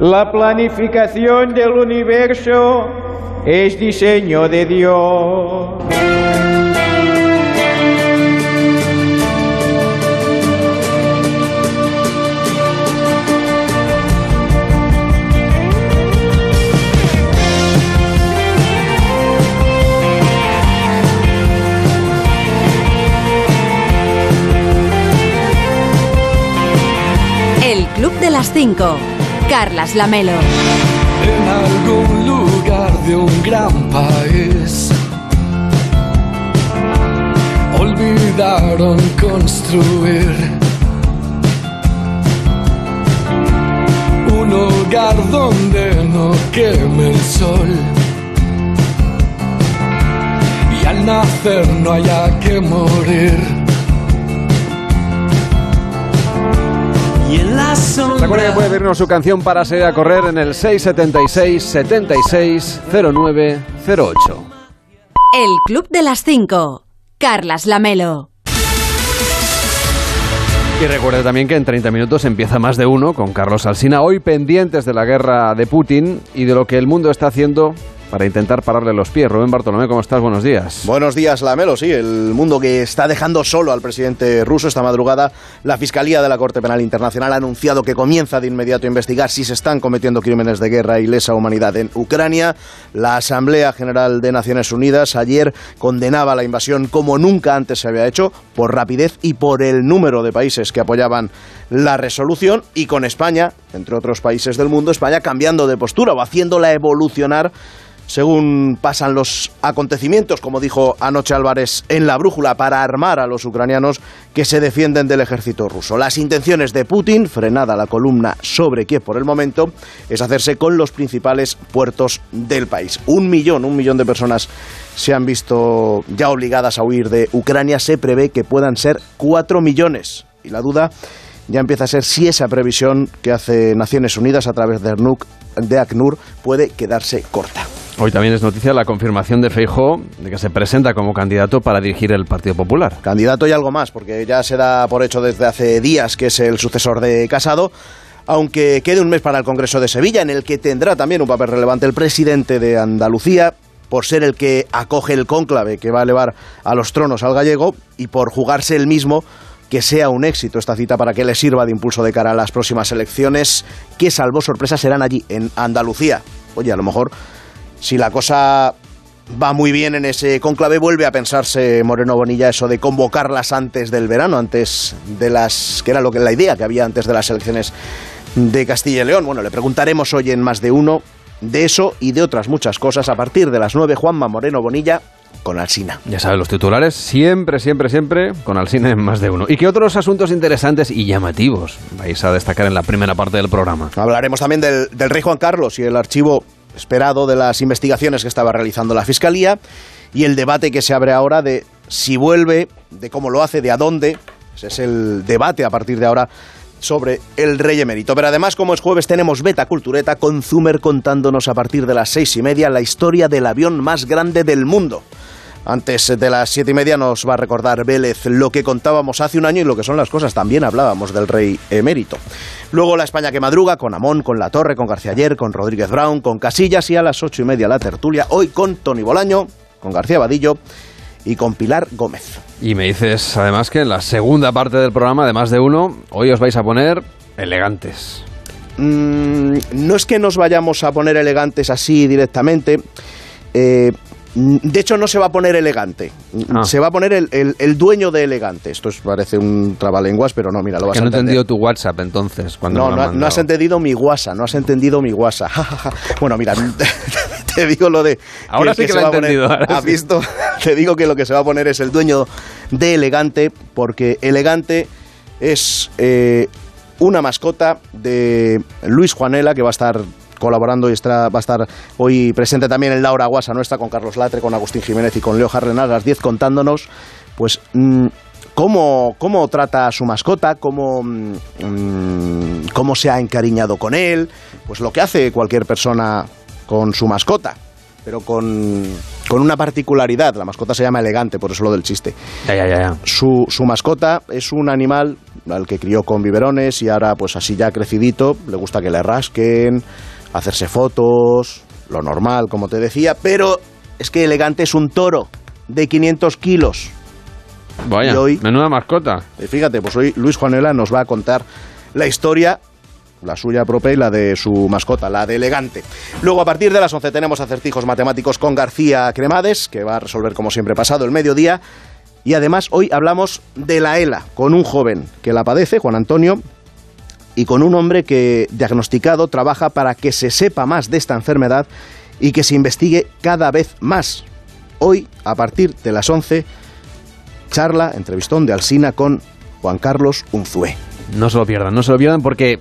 [SPEAKER 4] La planificación del universo es diseño de Dios.
[SPEAKER 3] Club de las 5. Carlas Lamelo.
[SPEAKER 19] En algún lugar de un gran país olvidaron construir un hogar donde no queme el sol y al nacer no haya que morir.
[SPEAKER 1] Recuerda que puede pedirnos su canción para salir a correr en el 676 76 09 08.
[SPEAKER 3] El Club de las 5. Carlas Lamelo.
[SPEAKER 1] Y recuerde también que en 30 minutos empieza más de uno con Carlos Alsina, hoy pendientes de la guerra de Putin y de lo que el mundo está haciendo para intentar pararle los pies. Rubén Bartolomé, ¿cómo estás? Buenos días.
[SPEAKER 20] Buenos días, Lamelo. Sí, el mundo que está dejando solo al presidente ruso esta madrugada. La Fiscalía de la Corte Penal Internacional ha anunciado que comienza de inmediato a investigar si se están cometiendo crímenes de guerra y lesa humanidad en Ucrania. La Asamblea General de Naciones Unidas ayer condenaba la invasión como nunca antes se había hecho, por rapidez y por el número de países que apoyaban la resolución y con España, entre otros países del mundo, España cambiando de postura o haciéndola evolucionar según pasan los acontecimientos, como dijo anoche Álvarez en la brújula, para armar a los ucranianos que se defienden del ejército ruso. Las intenciones de Putin, frenada la columna sobre Kiev por el momento, es hacerse con los principales puertos del país. Un millón, un millón de personas se han visto ya obligadas a huir de Ucrania. Se prevé que puedan ser cuatro millones. Y la duda ya empieza a ser si esa previsión que hace Naciones Unidas a través de, ACNUR, de ACNUR puede quedarse corta.
[SPEAKER 1] Hoy también es noticia la confirmación de Feijó de que se presenta como candidato para dirigir el Partido Popular.
[SPEAKER 20] Candidato y algo más, porque ya se da por hecho desde hace días que es el sucesor de Casado. Aunque quede un mes para el Congreso de Sevilla, en el que tendrá también un papel relevante el presidente de Andalucía, por ser el que acoge el cónclave que va a elevar a los tronos al gallego y por jugarse el mismo que sea un éxito esta cita para que le sirva de impulso de cara a las próximas elecciones que, salvo sorpresa, serán allí, en Andalucía. Oye, a lo mejor si la cosa va muy bien en ese conclave, vuelve a pensarse Moreno Bonilla eso de convocarlas antes del verano, antes de las. que era lo que la idea que había antes de las elecciones de Castilla y León. Bueno, le preguntaremos hoy en más de uno de eso y de otras muchas cosas a partir de las nueve, Juanma Moreno Bonilla con Alsina.
[SPEAKER 1] Ya saben los titulares, siempre, siempre, siempre con Alsina en más de uno. ¿Y qué otros asuntos interesantes y llamativos vais a destacar en la primera parte del programa?
[SPEAKER 20] Hablaremos también del, del rey Juan Carlos y el archivo esperado de las investigaciones que estaba realizando la Fiscalía y el debate que se abre ahora de si vuelve, de cómo lo hace, de a dónde. Ese es el debate a partir de ahora sobre el rey emérito. Pero además, como es jueves, tenemos Beta Cultureta con Zumer contándonos a partir de las seis y media la historia del avión más grande del mundo. Antes de las siete y media nos va a recordar Vélez lo que contábamos hace un año y lo que son las cosas. También hablábamos del rey emérito. Luego la España que madruga con Amón, con La Torre, con García Ayer, con Rodríguez Brown, con Casillas y a las ocho y media la tertulia. Hoy con Tony Bolaño, con García Vadillo y con Pilar Gómez.
[SPEAKER 1] Y me dices además que en la segunda parte del programa, además de uno, hoy os vais a poner elegantes.
[SPEAKER 20] Mm, no es que nos vayamos a poner elegantes así directamente. Eh, de hecho, no se va a poner elegante.
[SPEAKER 1] Ah.
[SPEAKER 20] Se va a poner el, el- el dueño de elegante. Esto es- parece un trabalenguas, pero no, mira, lo vas
[SPEAKER 1] que
[SPEAKER 20] a
[SPEAKER 1] no he
[SPEAKER 20] entender.
[SPEAKER 1] entendido tu WhatsApp entonces. Cuando
[SPEAKER 20] No,
[SPEAKER 1] me
[SPEAKER 20] no, has entendido mi guasa, no has entendido mi guasa. [LAUGHS] bueno, mira, [LAUGHS] te digo lo de...
[SPEAKER 1] Ahora sí que
[SPEAKER 20] se
[SPEAKER 1] lo he
[SPEAKER 20] va a poner-
[SPEAKER 1] entendido, ahora
[SPEAKER 20] ¿Has
[SPEAKER 1] sí.
[SPEAKER 20] visto? [LAUGHS] Te digo que lo que se va a poner es el dueño de Elegante, porque Elegante es eh, una mascota de Luis Juanela, que va a estar colaborando y estará- va a estar hoy presente también en Laura Guasa nuestra, con Carlos Latre, con Agustín Jiménez y con Leo Harren a las 10 contándonos, pues... mm, Cómo, cómo trata a su mascota, cómo, mm, cómo se ha encariñado con él, pues lo que hace cualquier persona con su mascota, pero con, con una particularidad. La mascota se llama elegante, por eso lo del chiste.
[SPEAKER 1] Ya, ya, ya, ya.
[SPEAKER 20] Su, su mascota es un animal al que crió con biberones y ahora, pues así ya crecidito, le gusta que le rasquen, hacerse fotos, lo normal, como te decía, pero es que elegante es un toro de 500 kilos.
[SPEAKER 1] Vaya,
[SPEAKER 20] Y hoy-
[SPEAKER 1] menuda mascota.
[SPEAKER 20] Y fíjate, pues hoy Luis Juanela nos va a contar la historia, la suya propia y la de su mascota, la de Elegante. Luego, a partir de las 11 tenemos acertijos matemáticos con García Cremades, que va a resolver como siempre pasado el mediodía. Y además hoy hablamos de la ELA, con un joven que la padece, Juan Antonio, y con un hombre que, diagnosticado, trabaja para que se sepa más de esta enfermedad y que se investigue cada vez más. Hoy, a partir de las 11, charla, entrevistón de Alsina con Juan Carlos Unzué.
[SPEAKER 1] No se lo pierdan, no se lo pierdan porque,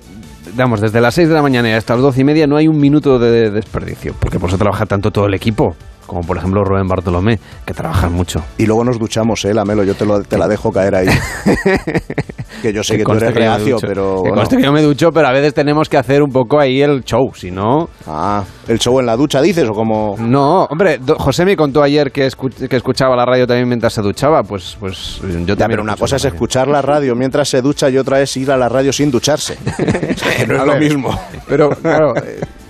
[SPEAKER 1] vamos, desde las 6 de la mañana hasta las 12 y media no hay un minuto de desperdicio, porque por eso trabaja tanto todo el equipo, como por ejemplo Rubén Bartolomé, que trabajan mucho.
[SPEAKER 20] Y luego nos duchamos, ¿eh, Lamelo? Yo te, lo, te la dejo caer ahí. [LAUGHS] que yo sé que, tú
[SPEAKER 1] conste
[SPEAKER 20] eres
[SPEAKER 1] que
[SPEAKER 20] reacio, pero...
[SPEAKER 1] Que
[SPEAKER 20] bueno.
[SPEAKER 1] que yo me ducho, pero a veces tenemos que hacer un poco ahí el show, si no...
[SPEAKER 20] Ah, ¿el show en la ducha dices o como...?
[SPEAKER 1] No, hombre, José me contó ayer que, escu- que escuchaba la radio también mientras se duchaba, pues, pues yo
[SPEAKER 20] Ya,
[SPEAKER 1] también
[SPEAKER 20] pero una cosa es escuchar la radio mientras se ducha y otra es ir a la radio sin ducharse. [LAUGHS] no es lo mismo.
[SPEAKER 1] Pero, claro, [LAUGHS]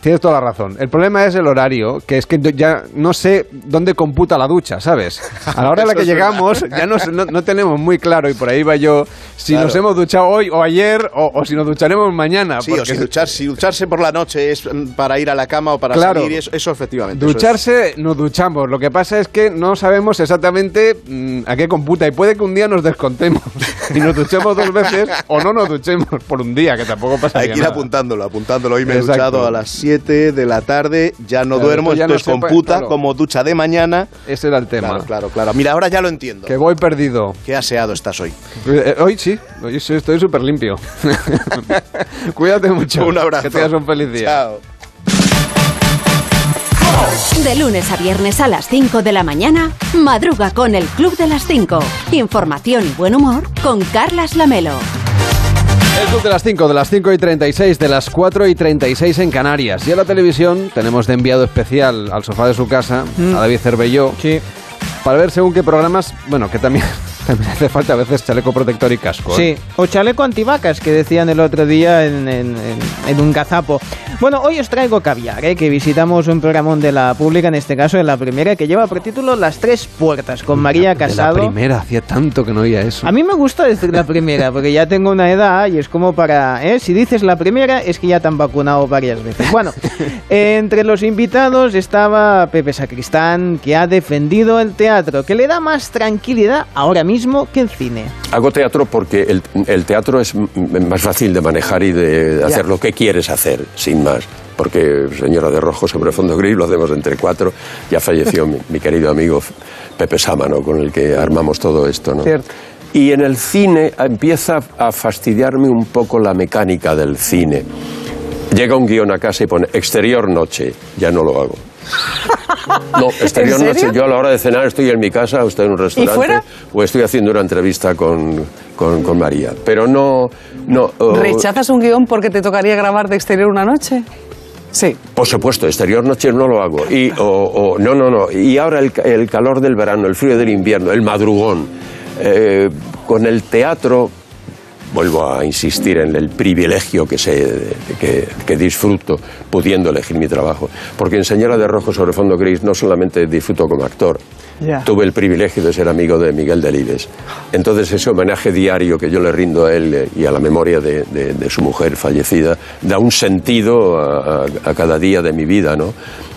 [SPEAKER 1] tienes toda la razón. El problema es el horario, que es que ya no sé dónde computa la ducha, ¿sabes? A la hora en la [LAUGHS] que llegamos ya no, no, no tenemos muy claro, y por ahí va yo, si
[SPEAKER 20] Claro.
[SPEAKER 1] nos hemos duchado hoy o ayer, o, o si nos ducharemos mañana.
[SPEAKER 20] Sí, o
[SPEAKER 1] porque
[SPEAKER 20] si, duchar, si ducharse por la noche es mm, para ir a la cama o para
[SPEAKER 1] Claro.
[SPEAKER 20] salir, eso, eso efectivamente. eso es.
[SPEAKER 1] Ducharse, nos duchamos. Lo que pasa es que no sabemos exactamente mm, a qué computa. Y puede que un día nos descontemos [LAUGHS] y nos duchemos dos veces o no nos duchemos por un día, que tampoco pasa
[SPEAKER 20] Hay que ir
[SPEAKER 1] nada.
[SPEAKER 20] apuntándolo, apuntándolo. Hoy me he
[SPEAKER 1] Exacto.
[SPEAKER 20] duchado a las 7 de la tarde, ya no
[SPEAKER 1] Claro,
[SPEAKER 20] duermo,
[SPEAKER 1] esto ya no
[SPEAKER 20] entonces
[SPEAKER 1] sepa-
[SPEAKER 20] computa
[SPEAKER 1] claro.
[SPEAKER 20] como ducha de mañana.
[SPEAKER 1] Ese era el tema.
[SPEAKER 20] Claro, claro, claro. Mira, ahora ya lo entiendo.
[SPEAKER 1] Que voy perdido.
[SPEAKER 20] Qué aseado estás hoy.
[SPEAKER 1] Eh, Hoy sí, hoy sí, estoy súper limpio. [LAUGHS] Cuídate mucho.
[SPEAKER 20] Un abrazo.
[SPEAKER 1] Que tengas un feliz día.
[SPEAKER 20] Chao.
[SPEAKER 3] De lunes a viernes a las 5 de la mañana, madruga con el Club de las 5. Información y buen humor con Carlas Lamelo.
[SPEAKER 1] El club de las 5, de las 5 y 36, de las 4 y 36 en Canarias. Y en la televisión tenemos de enviado especial al sofá de su casa
[SPEAKER 4] Mm.
[SPEAKER 1] a David Cervelló.
[SPEAKER 4] Sí.
[SPEAKER 1] Para ver según qué programas, bueno, que también, [LAUGHS] también hace falta a veces chaleco protector y casco. ¿eh?
[SPEAKER 4] Sí, o chaleco antivacas que decían el otro día en, en- un gazapo. Bueno, hoy os traigo caviar, ¿eh? que visitamos un programón de la pública, en este caso en la primera, que lleva por título Las Tres Puertas, con María
[SPEAKER 1] De la
[SPEAKER 4] Casado.
[SPEAKER 1] primera, hacía tanto que no oía eso.
[SPEAKER 4] A mí me gusta decir la primera, porque ya tengo una edad y es como para... ¿eh? Si dices la primera, es que ya te han vacunado varias veces. Bueno, [LAUGHS] entre los invitados estaba Pepe Sacristán, que ha defendido el teatro, que le da más tranquilidad ahora mismo que el cine.
[SPEAKER 21] Hago teatro porque el, el teatro es más fácil de manejar y de hacer lo que quieres hacer, sin más. Porque Señora de Rojo sobre fondo gris lo hacemos entre cuatro. Ya falleció mi, mi querido amigo Pepe Sámano, con el que armamos todo esto. ¿no?
[SPEAKER 4] Cierto.
[SPEAKER 21] Y en el cine empieza a fastidiarme un poco la mecánica del cine. Llega un guion a casa y pone exterior noche, ya no lo hago. No, exterior
[SPEAKER 16] ¿En
[SPEAKER 21] noche.
[SPEAKER 16] serio?
[SPEAKER 21] Yo a la hora de cenar estoy en mi casa o estoy en un restaurante
[SPEAKER 16] fuera?
[SPEAKER 21] o estoy haciendo una entrevista con, con, con María. Pero no... no
[SPEAKER 22] ¿Rechazas un guion porque te tocaría grabar de exterior una noche? Sí.
[SPEAKER 21] Por supuesto, exterior noche no lo hago. Y, o, o- no, no, no. Y ahora el, el calor del verano, el frío del invierno, el madrugón. Eh, con el teatro, vuelvo a insistir en el privilegio que, sé, que, que disfruto pudiendo elegir mi trabajo. Porque en Señora de Rojo sobre fondo gris no solamente disfruto como actor, tuve el privilegio de ser amigo de Miguel Delibes. Entonces ese homenaje diario que yo le rindo a él eh, y a la memoria de, de- de su mujer fallecida da un sentido a, a- a cada día de mi vida, ¿no?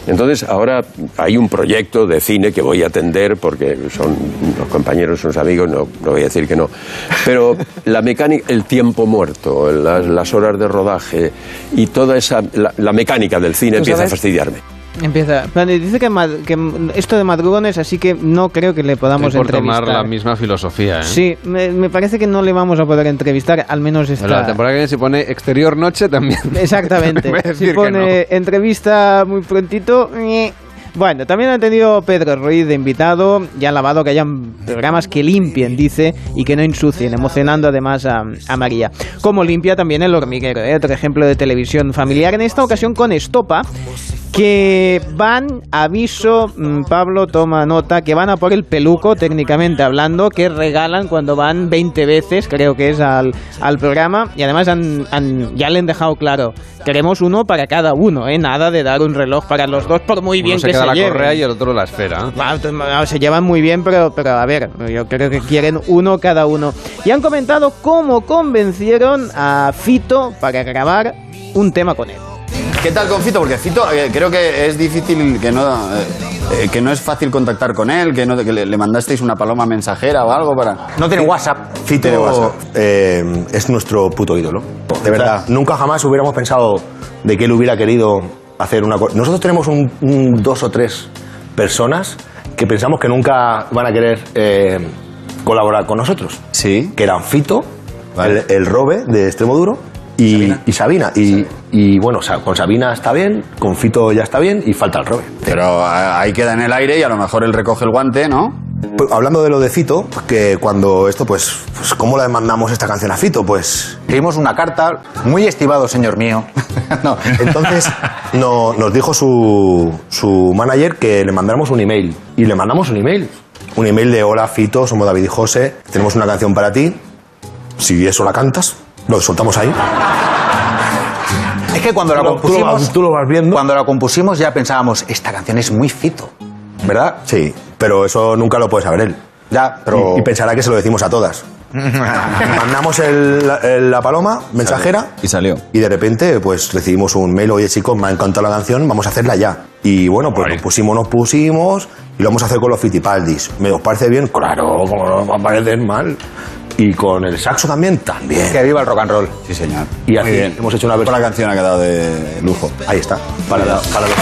[SPEAKER 21] Entonces ahora hay un proyecto de cine que voy a atender porque son los compañeros, son amigos, no, no voy a decir que no. Pero la mecánica, el tiempo muerto, las, las horas de rodaje y toda esa, la, la mecánica del cine
[SPEAKER 4] ¿Tú
[SPEAKER 21] empieza
[SPEAKER 4] sabes?
[SPEAKER 21] a fastidiarme.
[SPEAKER 4] Empieza. Dice que, que esto de madrugones, así que no creo que le podamos
[SPEAKER 1] por
[SPEAKER 4] entrevistar.
[SPEAKER 1] tomar la misma filosofía, ¿eh?
[SPEAKER 4] Sí, me, me parece que no le vamos a poder entrevistar, al menos
[SPEAKER 1] Pero la
[SPEAKER 4] esta.
[SPEAKER 1] temporada que viene se pone exterior noche también. [LAUGHS]
[SPEAKER 4] Exactamente. [LAUGHS] Si pone entrevista muy prontito. ñe. Bueno, también ha tenido Pedro Ruiz de invitado y ha lavado que hayan programas que limpien, dice, y que no ensucien, emocionando además a, a María. Como limpia también El Hormiguero, ¿eh? otro ejemplo de televisión familiar, en esta ocasión con Estopa, que van, aviso, mm, Pablo toma nota, que van a por el peluco, técnicamente hablando, que regalan cuando van 20 veces, creo que es, al, al programa, y además han, han- ya le han dejado claro, queremos uno para cada uno, ¿eh? nada de dar un reloj para los dos, por muy bien
[SPEAKER 1] se
[SPEAKER 4] que
[SPEAKER 1] queda
[SPEAKER 4] se
[SPEAKER 1] la
[SPEAKER 4] lleven.
[SPEAKER 1] correa y el otro la esfera.
[SPEAKER 4] Ah, ah, Se llevan muy bien, pero, pero a ver, yo creo que quieren uno cada uno. Y han comentado cómo convencieron a Fito para grabar un tema con él.
[SPEAKER 23] ¿Qué tal con Fito? Porque Fito eh, creo que es difícil, que no, eh, eh, que no es fácil contactar con él, que, no, que le, le mandasteis una paloma mensajera o algo para...
[SPEAKER 24] No tiene WhatsApp. Fito
[SPEAKER 23] Tiene WhatsApp.
[SPEAKER 24] eh, es nuestro puto ídolo. De verdad, nunca jamás hubiéramos pensado de que él hubiera querido hacer una cosa. Nosotros tenemos un, un dos o tres personas que pensamos que nunca van a querer eh, colaborar con nosotros. Sí. Que eran Fito, el, el Robe de Extremo Duro y y Sabina. Y, y, bueno, o sea, con Sabina está bien, con Fito ya está bien y falta el Robe.
[SPEAKER 23] Pero ah, ahí queda en el aire y a lo mejor él recoge el guante, ¿no?
[SPEAKER 24] Pues, hablando de lo de Fito, que cuando esto, pues, pues ¿cómo le mandamos esta canción a Fito? Pues
[SPEAKER 23] Escribimos una carta, muy estimado, señor mío. [LAUGHS]
[SPEAKER 24] no, entonces no- nos dijo su, su manager que le mandáramos un email. Y le mandamos un email. Un email de hola Fito, somos David y José, tenemos una canción para ti. Si eso la cantas, lo soltamos ahí.
[SPEAKER 23] Es que cuando la
[SPEAKER 24] tú lo
[SPEAKER 23] compusimos,
[SPEAKER 24] vas- tú lo vas viendo.
[SPEAKER 23] cuando la compusimos ya pensábamos, esta canción es muy fito.
[SPEAKER 24] ¿Verdad? Sí, pero eso nunca lo puede saber él.
[SPEAKER 23] Ya, pero...
[SPEAKER 24] Y, y pensará que se lo decimos a todas. [LAUGHS] Mandamos el- el- la paloma mensajera
[SPEAKER 23] Y salió.
[SPEAKER 24] y de repente pues recibimos un mail, oye chicos, me ha encantado la canción, vamos a hacerla ya. Y bueno, pues nos pusimos, nos pusimos y lo vamos a hacer con los Fitipaldis. ¿Me os parece bien? Claro, como no nos va a parecer mal. Y con el saxo también, también.
[SPEAKER 23] Que viva el rock and roll. Sí, señor.
[SPEAKER 24] Y
[SPEAKER 23] bien.
[SPEAKER 24] hemos hecho una versión.
[SPEAKER 23] La canción ha quedado de lujo.
[SPEAKER 24] Ahí está, para, la- para los...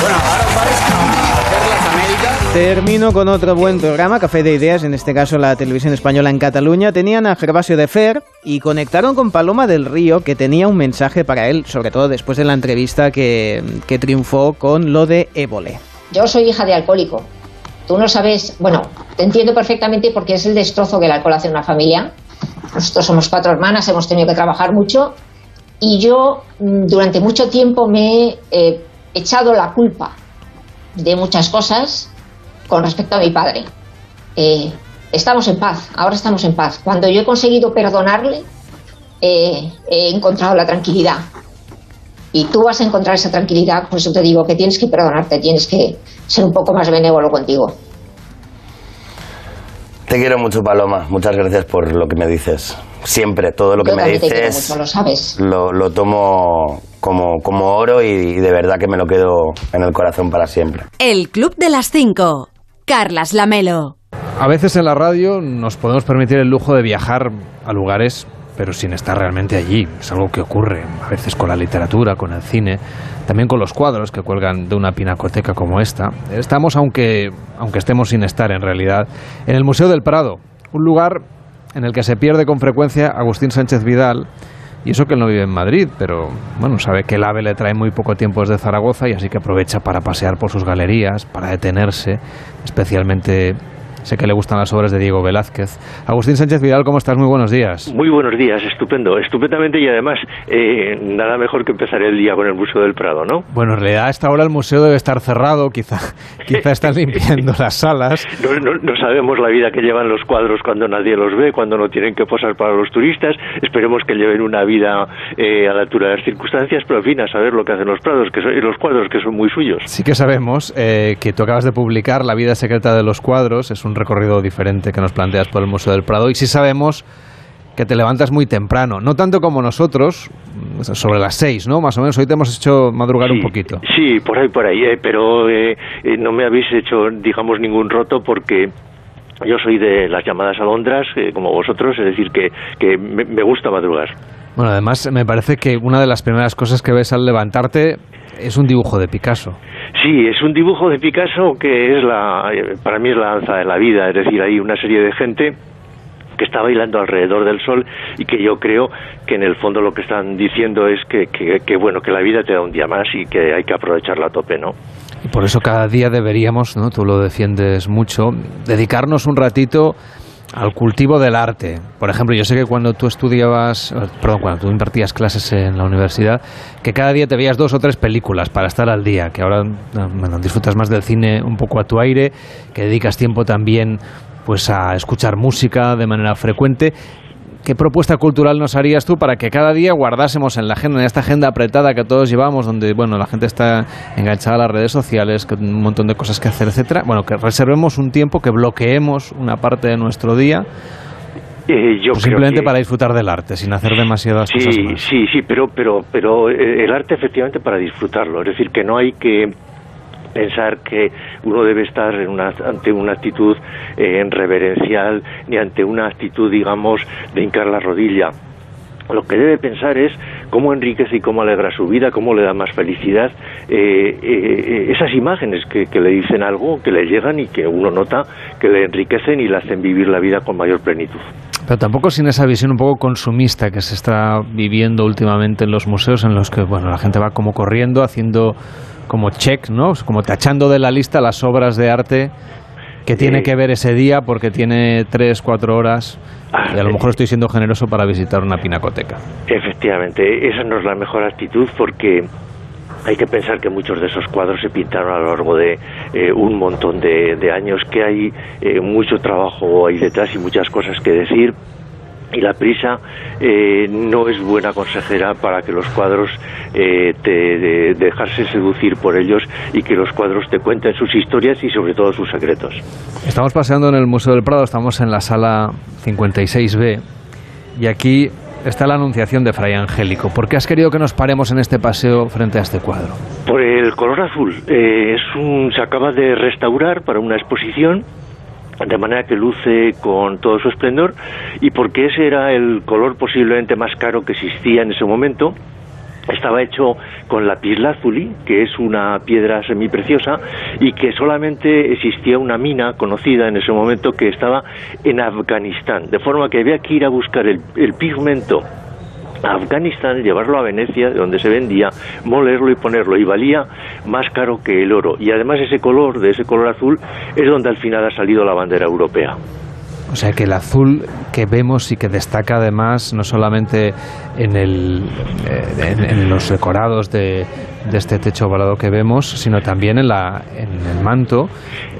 [SPEAKER 4] Termino con otro buen programa, Café de Ideas, en este caso la televisión española en Cataluña. Tenían a Gervasio de Fer y conectaron con Paloma del Río, que tenía un mensaje para él, sobre todo después de la entrevista que, que triunfó con lo de Évole.
[SPEAKER 25] Yo soy hija de alcohólico. Tú no sabes, bueno, te entiendo perfectamente porque es el destrozo que el alcohol hace a una familia. Nosotros somos cuatro hermanas, hemos tenido que trabajar mucho y yo mm, durante mucho tiempo me he eh, echado la culpa de muchas cosas con respecto a mi padre. Eh, estamos en paz, ahora estamos en paz. Cuando yo he conseguido perdonarle, eh, he encontrado la tranquilidad. Y tú vas a encontrar esa tranquilidad, por eso te digo que tienes que perdonarte, tienes que ser un poco más benévolo contigo.
[SPEAKER 26] Te quiero mucho, Paloma. Muchas gracias por lo que me dices. Siempre, todo lo que
[SPEAKER 25] Yo
[SPEAKER 26] me
[SPEAKER 25] te quiero
[SPEAKER 26] dices
[SPEAKER 25] mucho, lo sabes.
[SPEAKER 26] lo, lo tomo como, como oro y, y de verdad que me lo quedo en el corazón para siempre.
[SPEAKER 3] El Club de las 5. Carlas Lamelo.
[SPEAKER 1] A veces en la radio nos podemos permitir el lujo de viajar a lugares pero sin estar realmente allí. Es algo que ocurre a veces con la literatura, con el cine, también con los cuadros que cuelgan de una pinacoteca como esta. Estamos, aunque, aunque estemos sin estar en realidad, en el Museo del Prado, un lugar en el que se pierde con frecuencia Agustín Sánchez Vidal. Y eso que él no vive en Madrid, pero bueno, sabe que el AVE le trae muy poco tiempo desde Zaragoza y así que aprovecha para pasear por sus galerías, para detenerse, especialmente sé que le gustan las obras de Diego Velázquez. Agustín Sánchez Vidal, ¿cómo estás? Muy buenos días.
[SPEAKER 27] Muy buenos días, estupendo, estupendamente y además eh, nada mejor que empezar el día con el Museo del Prado, ¿no?
[SPEAKER 1] Bueno, en realidad a esta hora el museo debe estar cerrado, quizá, [LAUGHS] quizá están [LAUGHS] limpiando las salas. [LAUGHS]
[SPEAKER 27] No, no- no sabemos la vida que llevan los cuadros cuando nadie los ve, cuando no tienen que posar para los turistas. Esperemos que lleven una vida eh, a la altura de las circunstancias, pero en fin, a saber lo que hacen los prados, que son, los cuadros que son muy suyos.
[SPEAKER 1] Sí que sabemos eh, que tú acabas de publicar La vida secreta de los cuadros, es un recorrido diferente que nos planteas por el Museo del Prado, y sí sabemos que te levantas muy temprano, no tanto como nosotros, sobre las seis, ¿no? Más o menos, hoy te hemos hecho madrugar un poquito.
[SPEAKER 27] Sí, por ahí, por ahí, eh, pero eh, eh, no me habéis hecho, digamos, ningún roto porque yo soy de las llamadas alondras, eh, como vosotros, es decir, que, que me, me gusta madrugar.
[SPEAKER 1] Bueno, además me parece que una de las primeras cosas que ves al levantarte es un dibujo de Picasso.
[SPEAKER 27] Sí, es un dibujo de Picasso que es la, para mí es la danza de la vida, es decir, hay una serie de gente que está bailando alrededor del sol y que yo creo que en el fondo lo que están diciendo es que, que, que, bueno que la vida te da un día más y que hay que aprovecharla a tope, ¿no?
[SPEAKER 1] Y por eso cada día deberíamos, ¿no? tú lo defiendes mucho, dedicarnos un ratito al cultivo del arte. Por ejemplo, yo sé que cuando tú estudiabas, eh, perdón, cuando tú impartías clases en la universidad, que cada día te veías dos o tres películas para estar al día, que ahora eh, bueno, disfrutas más del cine un poco a tu aire, que dedicas tiempo también pues a escuchar música de manera frecuente. ¿Qué propuesta cultural nos harías tú para que cada día guardásemos en la agenda, en esta agenda apretada que todos llevamos, donde bueno la gente está enganchada a las redes sociales, que un montón de cosas que hacer, etcétera? Bueno, que reservemos un tiempo, que bloqueemos una parte de nuestro día,
[SPEAKER 27] Eh, yo
[SPEAKER 1] pues
[SPEAKER 27] creo
[SPEAKER 1] simplemente
[SPEAKER 27] que-
[SPEAKER 1] para disfrutar del arte, sin hacer demasiadas cosas
[SPEAKER 27] Sí,
[SPEAKER 1] más.
[SPEAKER 27] sí, sí, pero, pero, pero eh, el arte efectivamente para disfrutarlo, es decir, que no hay que pensar que uno debe estar en una- ante una actitud eh, reverencial ni ante una actitud, digamos, de hincar la rodilla. lo que debe pensar es cómo enriquece y cómo alegra su vida, cómo le da más felicidad eh, eh, esas imágenes que, que, le dicen algo, que le llegan y que uno nota que le enriquecen y le hacen vivir la vida con mayor plenitud.
[SPEAKER 1] Pero tampoco sin esa visión un poco consumista que se está viviendo últimamente en los museos, en los que bueno la gente va como corriendo, haciendo como check, ¿no? Como tachando de la lista las obras de arte que tiene que ver ese día porque tiene tres, cuatro horas y a lo mejor estoy siendo generoso para visitar una pinacoteca.
[SPEAKER 27] Efectivamente, esa no es la mejor actitud porque hay que pensar que muchos de esos cuadros se pintaron a lo largo de eh, un montón de, de, años, que hay eh, mucho trabajo ahí detrás y muchas cosas que decir y la prisa eh, no es buena consejera para que los cuadros eh, te de, dejarse seducir por ellos y que los cuadros te cuenten sus historias y sobre todo sus secretos.
[SPEAKER 1] Estamos paseando en el Museo del Prado, estamos en la sala 56B y aquí está la anunciación de Fray Angélico. ¿Por qué has querido que nos paremos en este paseo frente a este cuadro?
[SPEAKER 27] Por el color azul. Eh, es un, se acaba de restaurar para una exposición de manera que luce con todo su esplendor y porque ese era el color posiblemente más caro que existía en ese momento estaba hecho con lapislázuli, que es una piedra semipreciosa y que solamente existía una mina conocida en ese momento que estaba en Afganistán, de forma que había que ir a buscar el, el pigmento a Afganistán, llevarlo a Venecia, de donde se vendía, molerlo y ponerlo, y valía más caro que el oro. Y además ese color, de ese color azul, es donde al final ha salido la bandera europea.
[SPEAKER 1] O sea que el azul que vemos y que destaca además no solamente en, el, en, en los decorados de, de, este techo ovalado que vemos, sino también en, la, en el manto,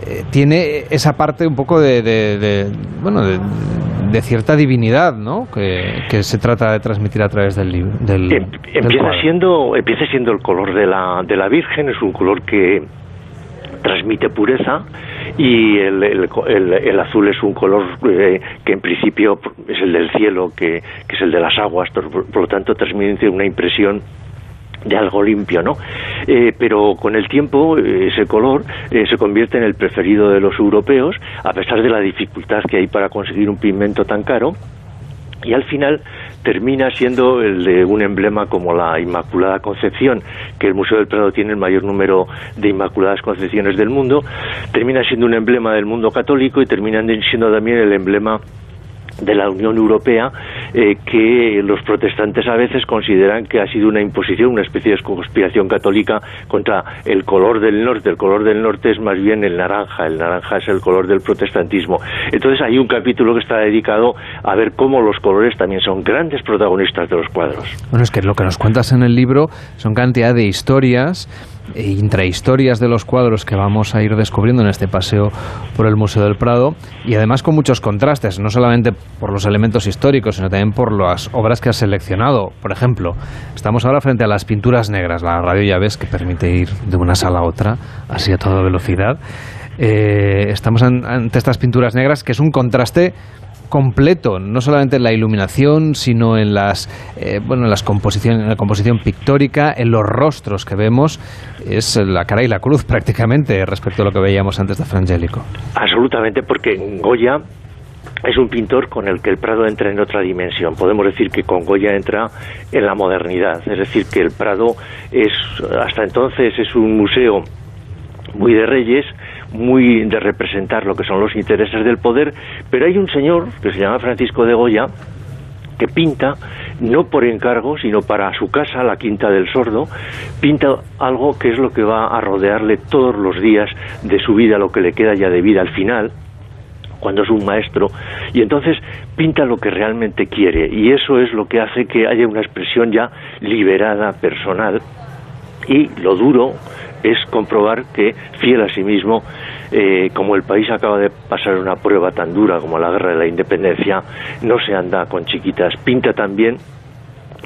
[SPEAKER 1] eh, tiene esa parte un poco de, de, de bueno, de, cierta divinidad, ¿no? Que, que, se trata de transmitir a través del libro. Del,
[SPEAKER 27] em, empieza
[SPEAKER 1] del
[SPEAKER 27] siendo empieza siendo el color de la, de la Virgen, es un color que transmite pureza y el, el, el, azul es un color eh, que en principio es el del cielo, que, que, es el de las aguas, por lo tanto transmite una impresión de algo limpio, ¿no? Eh, pero con el tiempo eh, ese color se convierte en el preferido de los europeos, a pesar de la dificultad que hay para conseguir un pigmento tan caro, y al final termina siendo el de un emblema como la Inmaculada Concepción, que el Museo del Prado tiene el mayor número de Inmaculadas Concepciones del mundo, termina siendo un emblema del mundo católico y termina siendo también el emblema de la Unión Europea eh, que los protestantes a veces consideran que ha sido una imposición, una especie de conspiración católica contra el color del norte. El color del norte es más bien el naranja, el naranja es el color del protestantismo. Entonces hay un capítulo que está dedicado a ver cómo los colores también son grandes protagonistas de los cuadros.
[SPEAKER 1] Bueno, es que lo que nos cuentas en el libro son cantidad de historias intrahistorias de los cuadros que vamos a ir descubriendo en este paseo por el Museo del Prado y además con muchos contrastes, no solamente por los elementos históricos, sino también por las obras que has seleccionado. Por ejemplo, estamos ahora frente a las pinturas negras, la radio ya ves que permite ir de una sala a otra, así a toda velocidad. Eh, estamos ante estas pinturas negras que es un contraste completo, no solamente en la iluminación, sino en las eh, bueno, en las composición, en la composición pictórica, en los rostros que vemos, es la cara y la cruz [LAUGHS] prácticamente respecto a lo que veíamos antes de Frangélico.
[SPEAKER 27] Absolutamente, porque Goya es un pintor con el que el Prado entra en otra dimensión. Podemos decir que con Goya entra en la modernidad, es decir, que el Prado es hasta entonces es un museo muy de reyes, muy de representar lo que son los intereses del poder, pero hay un señor que se llama Francisco de Goya que pinta, no por encargo, sino para su casa, la Quinta del Sordo, pinta algo que es lo que va a rodearle todos los días de su vida, lo que le queda ya de vida al final, cuando es un maestro, y entonces pinta lo que realmente quiere, y eso es lo que hace que haya una expresión ya liberada, personal, y lo duro es comprobar que, fiel a sí mismo, eh, como el país acaba de pasar una prueba tan dura como la guerra de la independencia, no se anda con chiquitas. Pinta también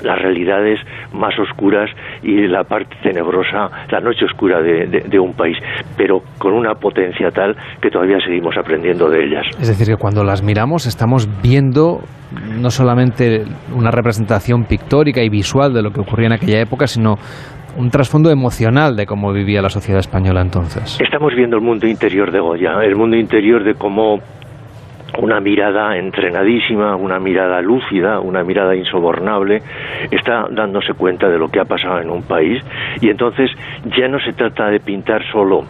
[SPEAKER 27] las realidades más oscuras y la parte tenebrosa, la noche oscura de, de, un país, pero con una potencia tal que todavía seguimos aprendiendo de ellas.
[SPEAKER 1] Es decir, que cuando las miramos estamos viendo no solamente una representación pictórica y visual de lo que ocurría en aquella época, sino un trasfondo emocional de cómo vivía la sociedad española entonces.
[SPEAKER 27] Estamos viendo el mundo interior de Goya, el mundo interior de cómo una mirada entrenadísima, una mirada lúcida, una mirada insobornable, está dándose cuenta de lo que ha pasado en un país y entonces ya no se trata de pintar solo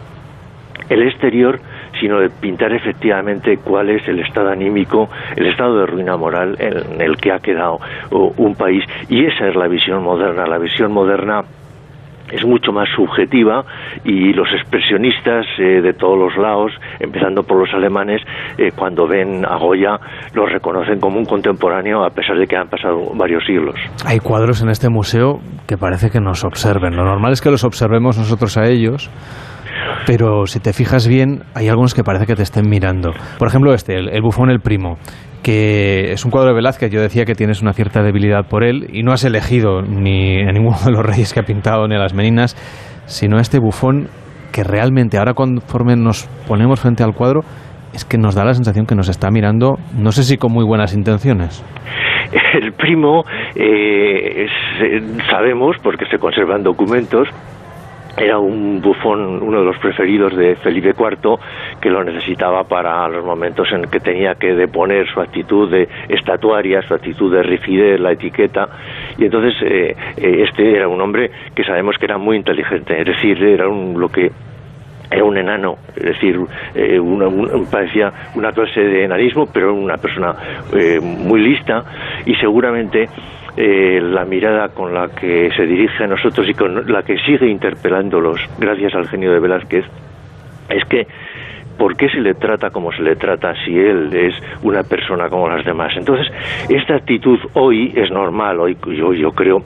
[SPEAKER 27] el exterior, sino de pintar efectivamente cuál es el estado anímico, el estado de ruina moral en el que ha quedado uh, un país. Y esa es la visión moderna. La visión moderna es mucho más subjetiva y los expresionistas eh, de todos los lados, empezando por los alemanes, eh, cuando ven a Goya lo reconocen como un contemporáneo a pesar de que han pasado varios siglos.
[SPEAKER 1] Hay cuadros en este museo que parece que nos observen. Lo normal es que los observemos nosotros a ellos. Pero si te fijas bien, hay algunos que parece que te estén mirando. Por ejemplo, este, el, el bufón El Primo, que es un cuadro de Velázquez. Yo decía que tienes una cierta debilidad por él y no has elegido ni a ninguno de los reyes que ha pintado ni a las meninas, sino a este bufón que realmente ahora conforme nos ponemos frente al cuadro es que nos da la sensación que nos está mirando, no sé si con muy buenas intenciones. [LAUGHS]
[SPEAKER 27] El primo, eh, eh, sabemos, porque se conservan documentos, era un bufón, uno de los preferidos de Felipe IV, que lo necesitaba para los momentos en que tenía que deponer su actitud de estatuaria, su actitud de rigidez, la etiqueta. Y entonces eh, eh, este era un hombre que sabemos que era muy inteligente, es decir, era un, lo que era un enano, es decir, eh, una- un- parecía una clase de enanismo, pero una persona eh, muy lista y seguramente eh, la mirada con la que se dirige a nosotros y con la que sigue interpelándolos, gracias al genio de Velázquez, es que ¿por qué se le trata como se le trata si él es una persona como las demás? Entonces, esta actitud hoy es normal, hoy yo, yo creo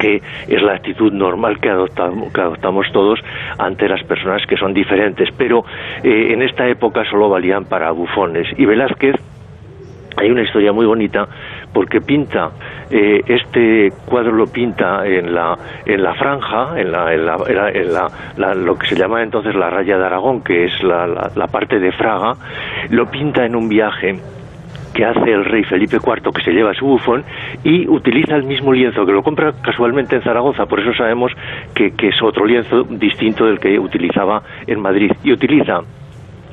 [SPEAKER 27] que es la actitud normal que adoptamos, que adoptamos todos ante las personas que son diferentes, pero eh, en esta época solo valían para bufones. Y Velázquez, hay una historia muy bonita porque pinta eh, este cuadro lo pinta en la en la franja en la, en la- en la- la- lo que se llama entonces la raya de Aragón que es la parte de Fraga lo pinta en un viaje que hace el rey Felipe IV que se lleva su bufón y utiliza el mismo lienzo que lo compra casualmente en Zaragoza, por eso sabemos que, que es otro lienzo distinto del que utilizaba en Madrid y utiliza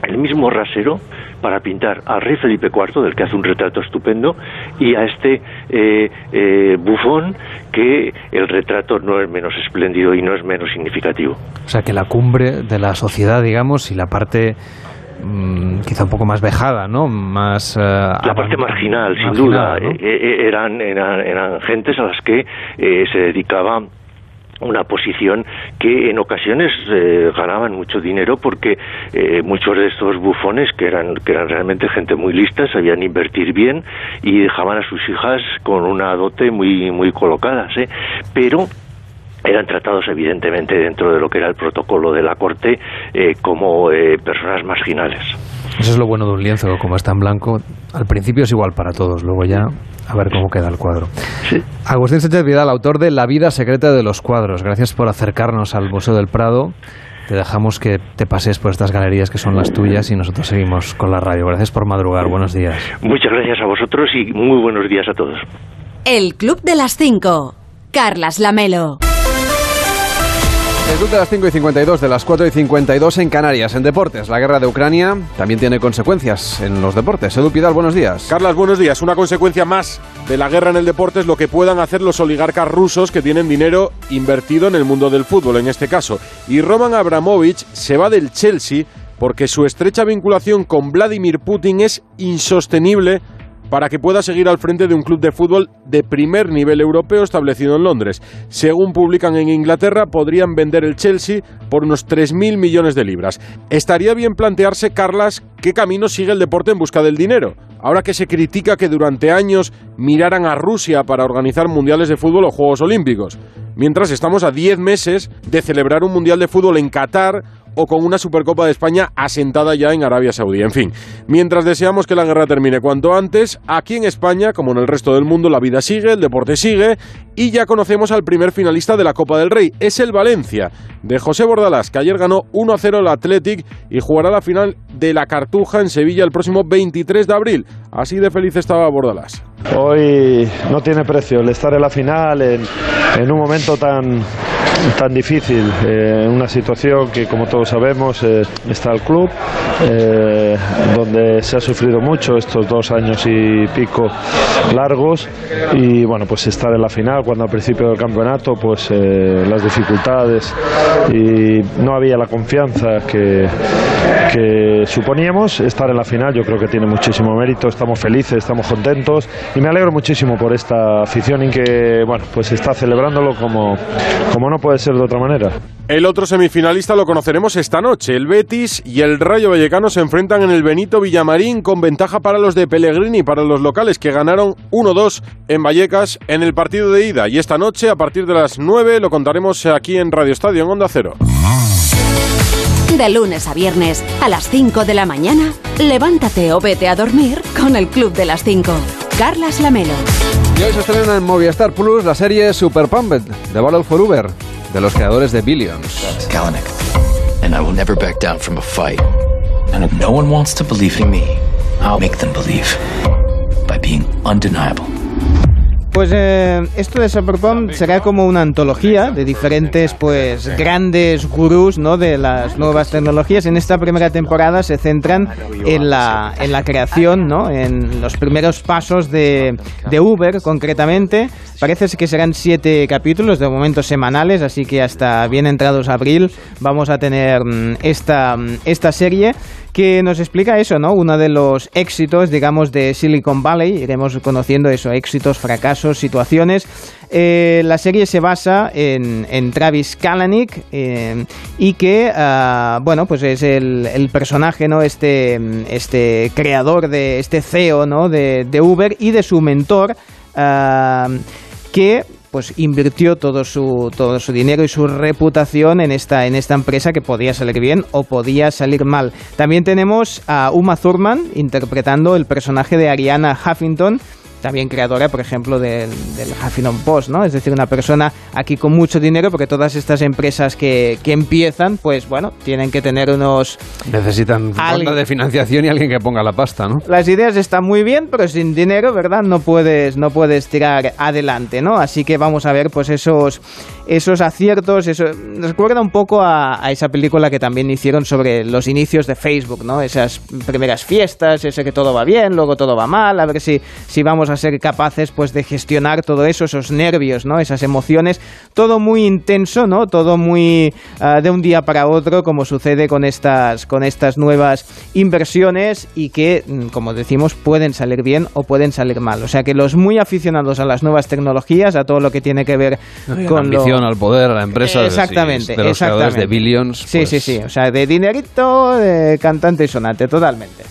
[SPEAKER 27] el mismo rasero para pintar al rey Felipe IV, del que hace un retrato estupendo, y a este eh, eh, bufón que el retrato no es menos espléndido y no es menos significativo.
[SPEAKER 1] O sea, que la cumbre de la sociedad, digamos, y la parte quizá un poco más vejada, ¿no? Más... eh,
[SPEAKER 27] La parte marginal, sin duda,
[SPEAKER 1] ¿no?
[SPEAKER 27] eh, eh, eran, eran, eran gentes a las que eh, se dedicaba una posición que en ocasiones eh, ganaban mucho dinero porque eh, muchos de estos bufones que eran que eran realmente gente muy lista sabían invertir bien y dejaban a sus hijas con una dote muy muy colocadas ¿eh? pero eran tratados evidentemente dentro de lo que era el protocolo de la corte eh, como eh, personas marginales
[SPEAKER 1] Eso es lo bueno de un lienzo, como está en blanco. Al principio es igual para todos, luego ya a ver cómo queda el cuadro. Agustín Sánchez Vidal, autor de La vida secreta de los cuadros. Gracias por acercarnos al Museo del Prado. Te dejamos que te pases por estas galerías que son las tuyas y nosotros seguimos con la radio. Gracias por madrugar. Buenos días.
[SPEAKER 27] muchas gracias a vosotros y muy buenos días a todos
[SPEAKER 3] El Club de las 5. Carlas Lamelo.
[SPEAKER 1] El de las 5 y 52, de las 4 y 52 en Canarias, en deportes. La guerra de Ucrania también tiene consecuencias en los deportes. Edu Pidal, buenos días.
[SPEAKER 28] Carlas, buenos días. Una consecuencia más de la guerra en el deporte es lo que puedan hacer los oligarcas rusos que tienen dinero invertido en el mundo del fútbol, en este caso. Y Roman Abramovich se va del Chelsea porque su estrecha vinculación con Vladimir Putin es insostenible para que pueda seguir al frente de un club de fútbol de primer nivel europeo establecido en Londres. Según publican en Inglaterra, podrían vender el Chelsea por unos 3.000 millones de libras. Estaría bien plantearse, Carlas, qué camino sigue el deporte en busca del dinero. Ahora que se critica que durante años miraran a Rusia para organizar mundiales de fútbol o Juegos Olímpicos, mientras estamos a 10 meses de celebrar un mundial de fútbol en Qatar o con una Supercopa de España asentada ya en Arabia Saudí. En fin, mientras deseamos que la guerra termine cuanto antes, aquí en España, como en el resto del mundo, la vida sigue, el deporte sigue y ya conocemos al primer finalista de la Copa del Rey. Es el Valencia, de José Bordalás, que ayer ganó 1-0 al Athletic y jugará la final de la Cartuja en Sevilla el próximo 23 de abril. Así de feliz estaba Bordalás.
[SPEAKER 29] Hoy no tiene precio el estar en la final en un momento tan, tan difícil, eh, en una situación que como todos sabemos eh, está el club, eh, donde se ha sufrido mucho estos dos años y pico largos. Y bueno, pues estar en la final cuando al principio del campeonato pues eh, las dificultades y no había la confianza que, que suponíamos, estar en la final yo creo que tiene muchísimo mérito, estamos felices, estamos contentos. Y me alegro muchísimo por esta afición y que bueno, pues está celebrándolo como, como no puede ser de otra manera.
[SPEAKER 28] El otro semifinalista lo conoceremos esta noche. El Betis y el Rayo Vallecano se enfrentan en el Benito Villamarín con ventaja para los de Pellegrini, para los locales que ganaron 1-2 en Vallecas en el partido de ida. Y esta noche, a partir de las 9, lo contaremos aquí en Radio Estadio, en Onda Cero.
[SPEAKER 3] De lunes a viernes, a las 5 de la mañana, levántate o vete a dormir con el Club de las 5. Carlas Lamelo.
[SPEAKER 1] Y hoy se estrena en Movistar Plus la serie Super Pumped, The Battle for Uber, de los creadores de Billions.
[SPEAKER 30] Kalanick, and I will never back down from a fight. And if no one wants to believe in me, I'll make them believe by being undeniable.
[SPEAKER 4] Pues eh, esto de Cyberpunk será como una antología de diferentes pues grandes gurús ¿no? de las nuevas tecnologías. En esta primera temporada se centran en la, en la creación, ¿no? en los primeros pasos de, Uber concretamente. Parece que serán siete capítulos, de momento semanales, así que hasta bien entrados abril vamos a tener mm, esta, mm, esta serie que nos explica eso, ¿no? Uno de los éxitos, digamos, de Silicon Valley. Iremos conociendo eso, éxitos, fracasos, situaciones. Eh, la serie se basa en, Travis Kalanick eh, y que, ah, bueno, pues es el, personaje, ¿no? Este, este creador de este CEO, ¿no? De, de Uber y de su mentor. ah, que pues invirtió todo su, todo su dinero y su reputación en esta, en esta empresa que podía salir bien o podía salir mal. También tenemos a Uma Thurman interpretando el personaje de Ariana Huffington, también creadora, por ejemplo, del, del Huffington Post, ¿no? Es decir, una persona aquí con mucho dinero, porque todas estas empresas que, que empiezan, pues bueno, tienen que tener unos...
[SPEAKER 1] Necesitan ronda de financiación y alguien que ponga la pasta, ¿no?
[SPEAKER 4] Las ideas están muy bien, pero sin dinero, ¿verdad? No puedes, no puedes tirar adelante, ¿no? Así que vamos a ver, pues esos, esos aciertos, eso recuerda un poco a, a esa película que también hicieron sobre los inicios de Facebook, ¿no? Esas primeras fiestas, ese que todo va bien, luego todo va mal, a ver si, si vamos a ser capaces pues de gestionar todo eso, esos nervios, ¿no? Esas emociones, todo muy intenso, ¿no? Todo muy uh, de un día para otro, como sucede con estas, con estas nuevas inversiones y que, mm, como decimos, pueden salir bien o pueden salir mal. O sea que los muy aficionados a las nuevas tecnologías, a todo lo que tiene que ver con
[SPEAKER 1] la al poder, a la empresa,
[SPEAKER 4] exactamente,
[SPEAKER 1] de, de los
[SPEAKER 4] exactamente.
[SPEAKER 1] de Billions.
[SPEAKER 4] Sí,
[SPEAKER 1] pues...
[SPEAKER 4] sí, sí, o sea, de dinerito, de cantante y sonante, totalmente.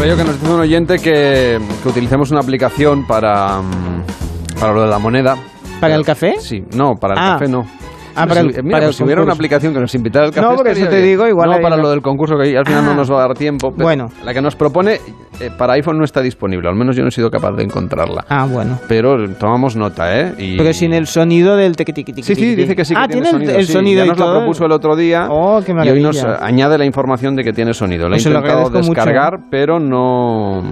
[SPEAKER 1] rollo que nos dice un oyente que, que utilicemos una aplicación para, para lo de la moneda.
[SPEAKER 4] ¿Para el café?
[SPEAKER 1] Sí, no, para el
[SPEAKER 4] Ah.
[SPEAKER 1] café no.
[SPEAKER 4] Ah, para el-
[SPEAKER 1] Mira,
[SPEAKER 4] para
[SPEAKER 1] pues si hubiera una aplicación que nos invitara al café.
[SPEAKER 4] No, porque eso te
[SPEAKER 1] bien.
[SPEAKER 4] digo, igual
[SPEAKER 1] No, para lo del concurso que al final
[SPEAKER 4] Ah.
[SPEAKER 1] no nos va a dar tiempo. pero
[SPEAKER 4] Bueno.
[SPEAKER 1] La que nos propone eh, para iPhone no está disponible, al menos yo no he sido capaz de encontrarla.
[SPEAKER 4] Ah, bueno.
[SPEAKER 1] Pero tomamos nota, ¿eh? Y...
[SPEAKER 4] Pero sin el sonido del tequi tiqui tiqui
[SPEAKER 1] Sí, sí, dice que sí que
[SPEAKER 4] Ah,
[SPEAKER 1] tiene,
[SPEAKER 4] tiene el-
[SPEAKER 1] sonido.
[SPEAKER 4] el
[SPEAKER 1] sí.
[SPEAKER 4] sonido
[SPEAKER 1] ya nos lo propuso el otro día.
[SPEAKER 4] Oh, qué
[SPEAKER 1] y hoy nos
[SPEAKER 4] maravilla.
[SPEAKER 1] añade la información de que tiene sonido. Lo he
[SPEAKER 4] Pues lo
[SPEAKER 1] intentado descargar, pero no...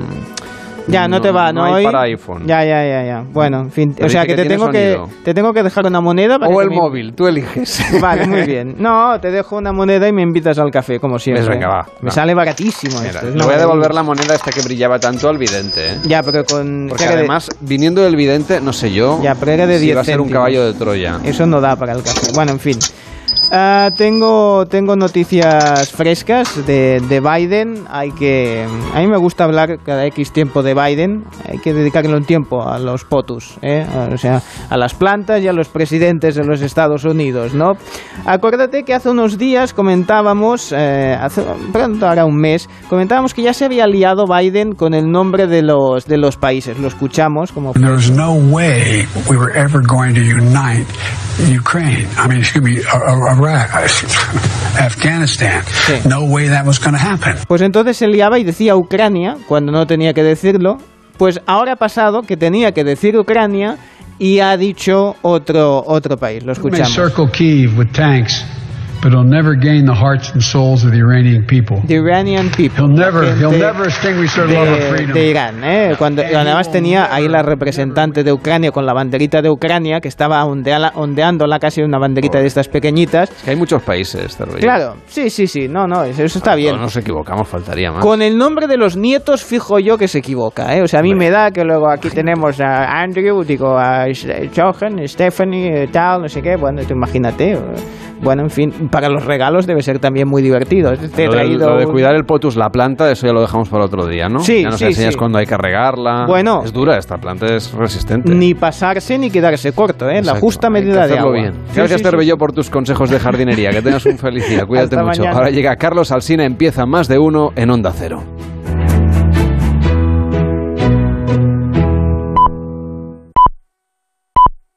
[SPEAKER 4] Ya, no, te va, ¿no?
[SPEAKER 1] hay
[SPEAKER 4] Hoy-
[SPEAKER 1] para iPhone.
[SPEAKER 4] Ya, ya, ya, ya. Bueno, en fin.
[SPEAKER 1] Pero
[SPEAKER 4] o sea, que,
[SPEAKER 1] que
[SPEAKER 4] te tengo que te tengo que dejar una moneda para
[SPEAKER 1] O el
[SPEAKER 4] me-
[SPEAKER 1] móvil, tú eliges. [LAUGHS]
[SPEAKER 4] Vale, muy [LAUGHS] bien. No, te dejo una moneda y me invitas al café, como siempre.
[SPEAKER 1] Pues venga, va,
[SPEAKER 4] Me sale baratísimo
[SPEAKER 1] Mira,
[SPEAKER 4] esto.
[SPEAKER 1] le voy a devolver la moneda esta que brillaba tanto al vidente, ¿eh?
[SPEAKER 4] Ya, pero con...
[SPEAKER 1] Porque
[SPEAKER 4] que era de-
[SPEAKER 1] además, viniendo del vidente, no sé yo
[SPEAKER 4] Ya, pero era de
[SPEAKER 1] si
[SPEAKER 4] 10
[SPEAKER 1] va a ser un caballo de Troya.
[SPEAKER 4] Eso no da para el café. Bueno, en fin. Ah, tengo, tengo noticias frescas de, de Biden. Hay que, a mí me gusta hablar cada X tiempo de Biden. Hay que dedicarle un tiempo a los POTUS, ¿eh? o sea, a las plantas y a los presidentes de los Estados Unidos, ¿no? Acuérdate que hace unos días comentábamos, eh, hace pronto ahora un mes, comentábamos que ya se había liado Biden con el nombre de los de los países. Lo escuchamos como
[SPEAKER 31] no Ukraine. Uh, uh, Iraq, Afghanistan. No way that was going to happen.
[SPEAKER 4] Pues entonces se liaba y decía Ucrania cuando no tenía que decirlo. Pues ahora ha pasado que tenía que decir Ucrania y ha dicho otro, otro país. Lo escuchamos.
[SPEAKER 31] But he'll never gain the hearts and souls of the Iranian people.
[SPEAKER 4] The Iranian people.
[SPEAKER 31] He'll never,
[SPEAKER 4] la
[SPEAKER 31] he'll
[SPEAKER 4] gente
[SPEAKER 31] never extinguish their love of
[SPEAKER 4] de,
[SPEAKER 31] freedom.
[SPEAKER 4] de Irán, ¿eh? Cuando además tenía ahí la representante de Ucrania con la banderita de Ucrania que estaba ondeala- ondeándola casi una banderita de estas pequeñitas.
[SPEAKER 1] Es que hay muchos países, Cervelló.
[SPEAKER 4] Claro, sí, sí, sí, no, no, eso, está bien.
[SPEAKER 1] No nos equivocamos, faltaría más.
[SPEAKER 4] Con el nombre de los nietos fijo yo que se equivoca, ¿eh? O sea, a mí me da que luego aquí tenemos a Andrew, digo a Johan, Stephanie, eh, tal, no sé qué. Bueno, tú imagínate. eh. Bueno, en fin, para los regalos debe ser también muy divertido. Te he
[SPEAKER 1] Lo,
[SPEAKER 4] traído
[SPEAKER 1] lo de
[SPEAKER 4] un-
[SPEAKER 1] cuidar el potus, la planta, eso ya lo dejamos para otro día, ¿no?
[SPEAKER 4] Sí,
[SPEAKER 1] ya nos
[SPEAKER 4] sí,
[SPEAKER 1] enseñas
[SPEAKER 4] sí.
[SPEAKER 1] cuando hay que regarla.
[SPEAKER 4] Bueno.
[SPEAKER 1] Es dura, esta planta es resistente.
[SPEAKER 4] Ni pasarse ni quedarse corto, ¿eh? La
[SPEAKER 1] Exacto,
[SPEAKER 4] justa
[SPEAKER 1] hay que
[SPEAKER 4] medida de
[SPEAKER 1] hacerlo
[SPEAKER 4] agua.
[SPEAKER 1] bien. Gracias. Cervelló, por tus consejos de jardinería. Que tengas un feliz día. [LAUGHS] Cuídate
[SPEAKER 4] Hasta
[SPEAKER 1] mucho.
[SPEAKER 4] mañana.
[SPEAKER 1] Ahora llega Carlos Alsina, empieza más de uno en Onda Cero.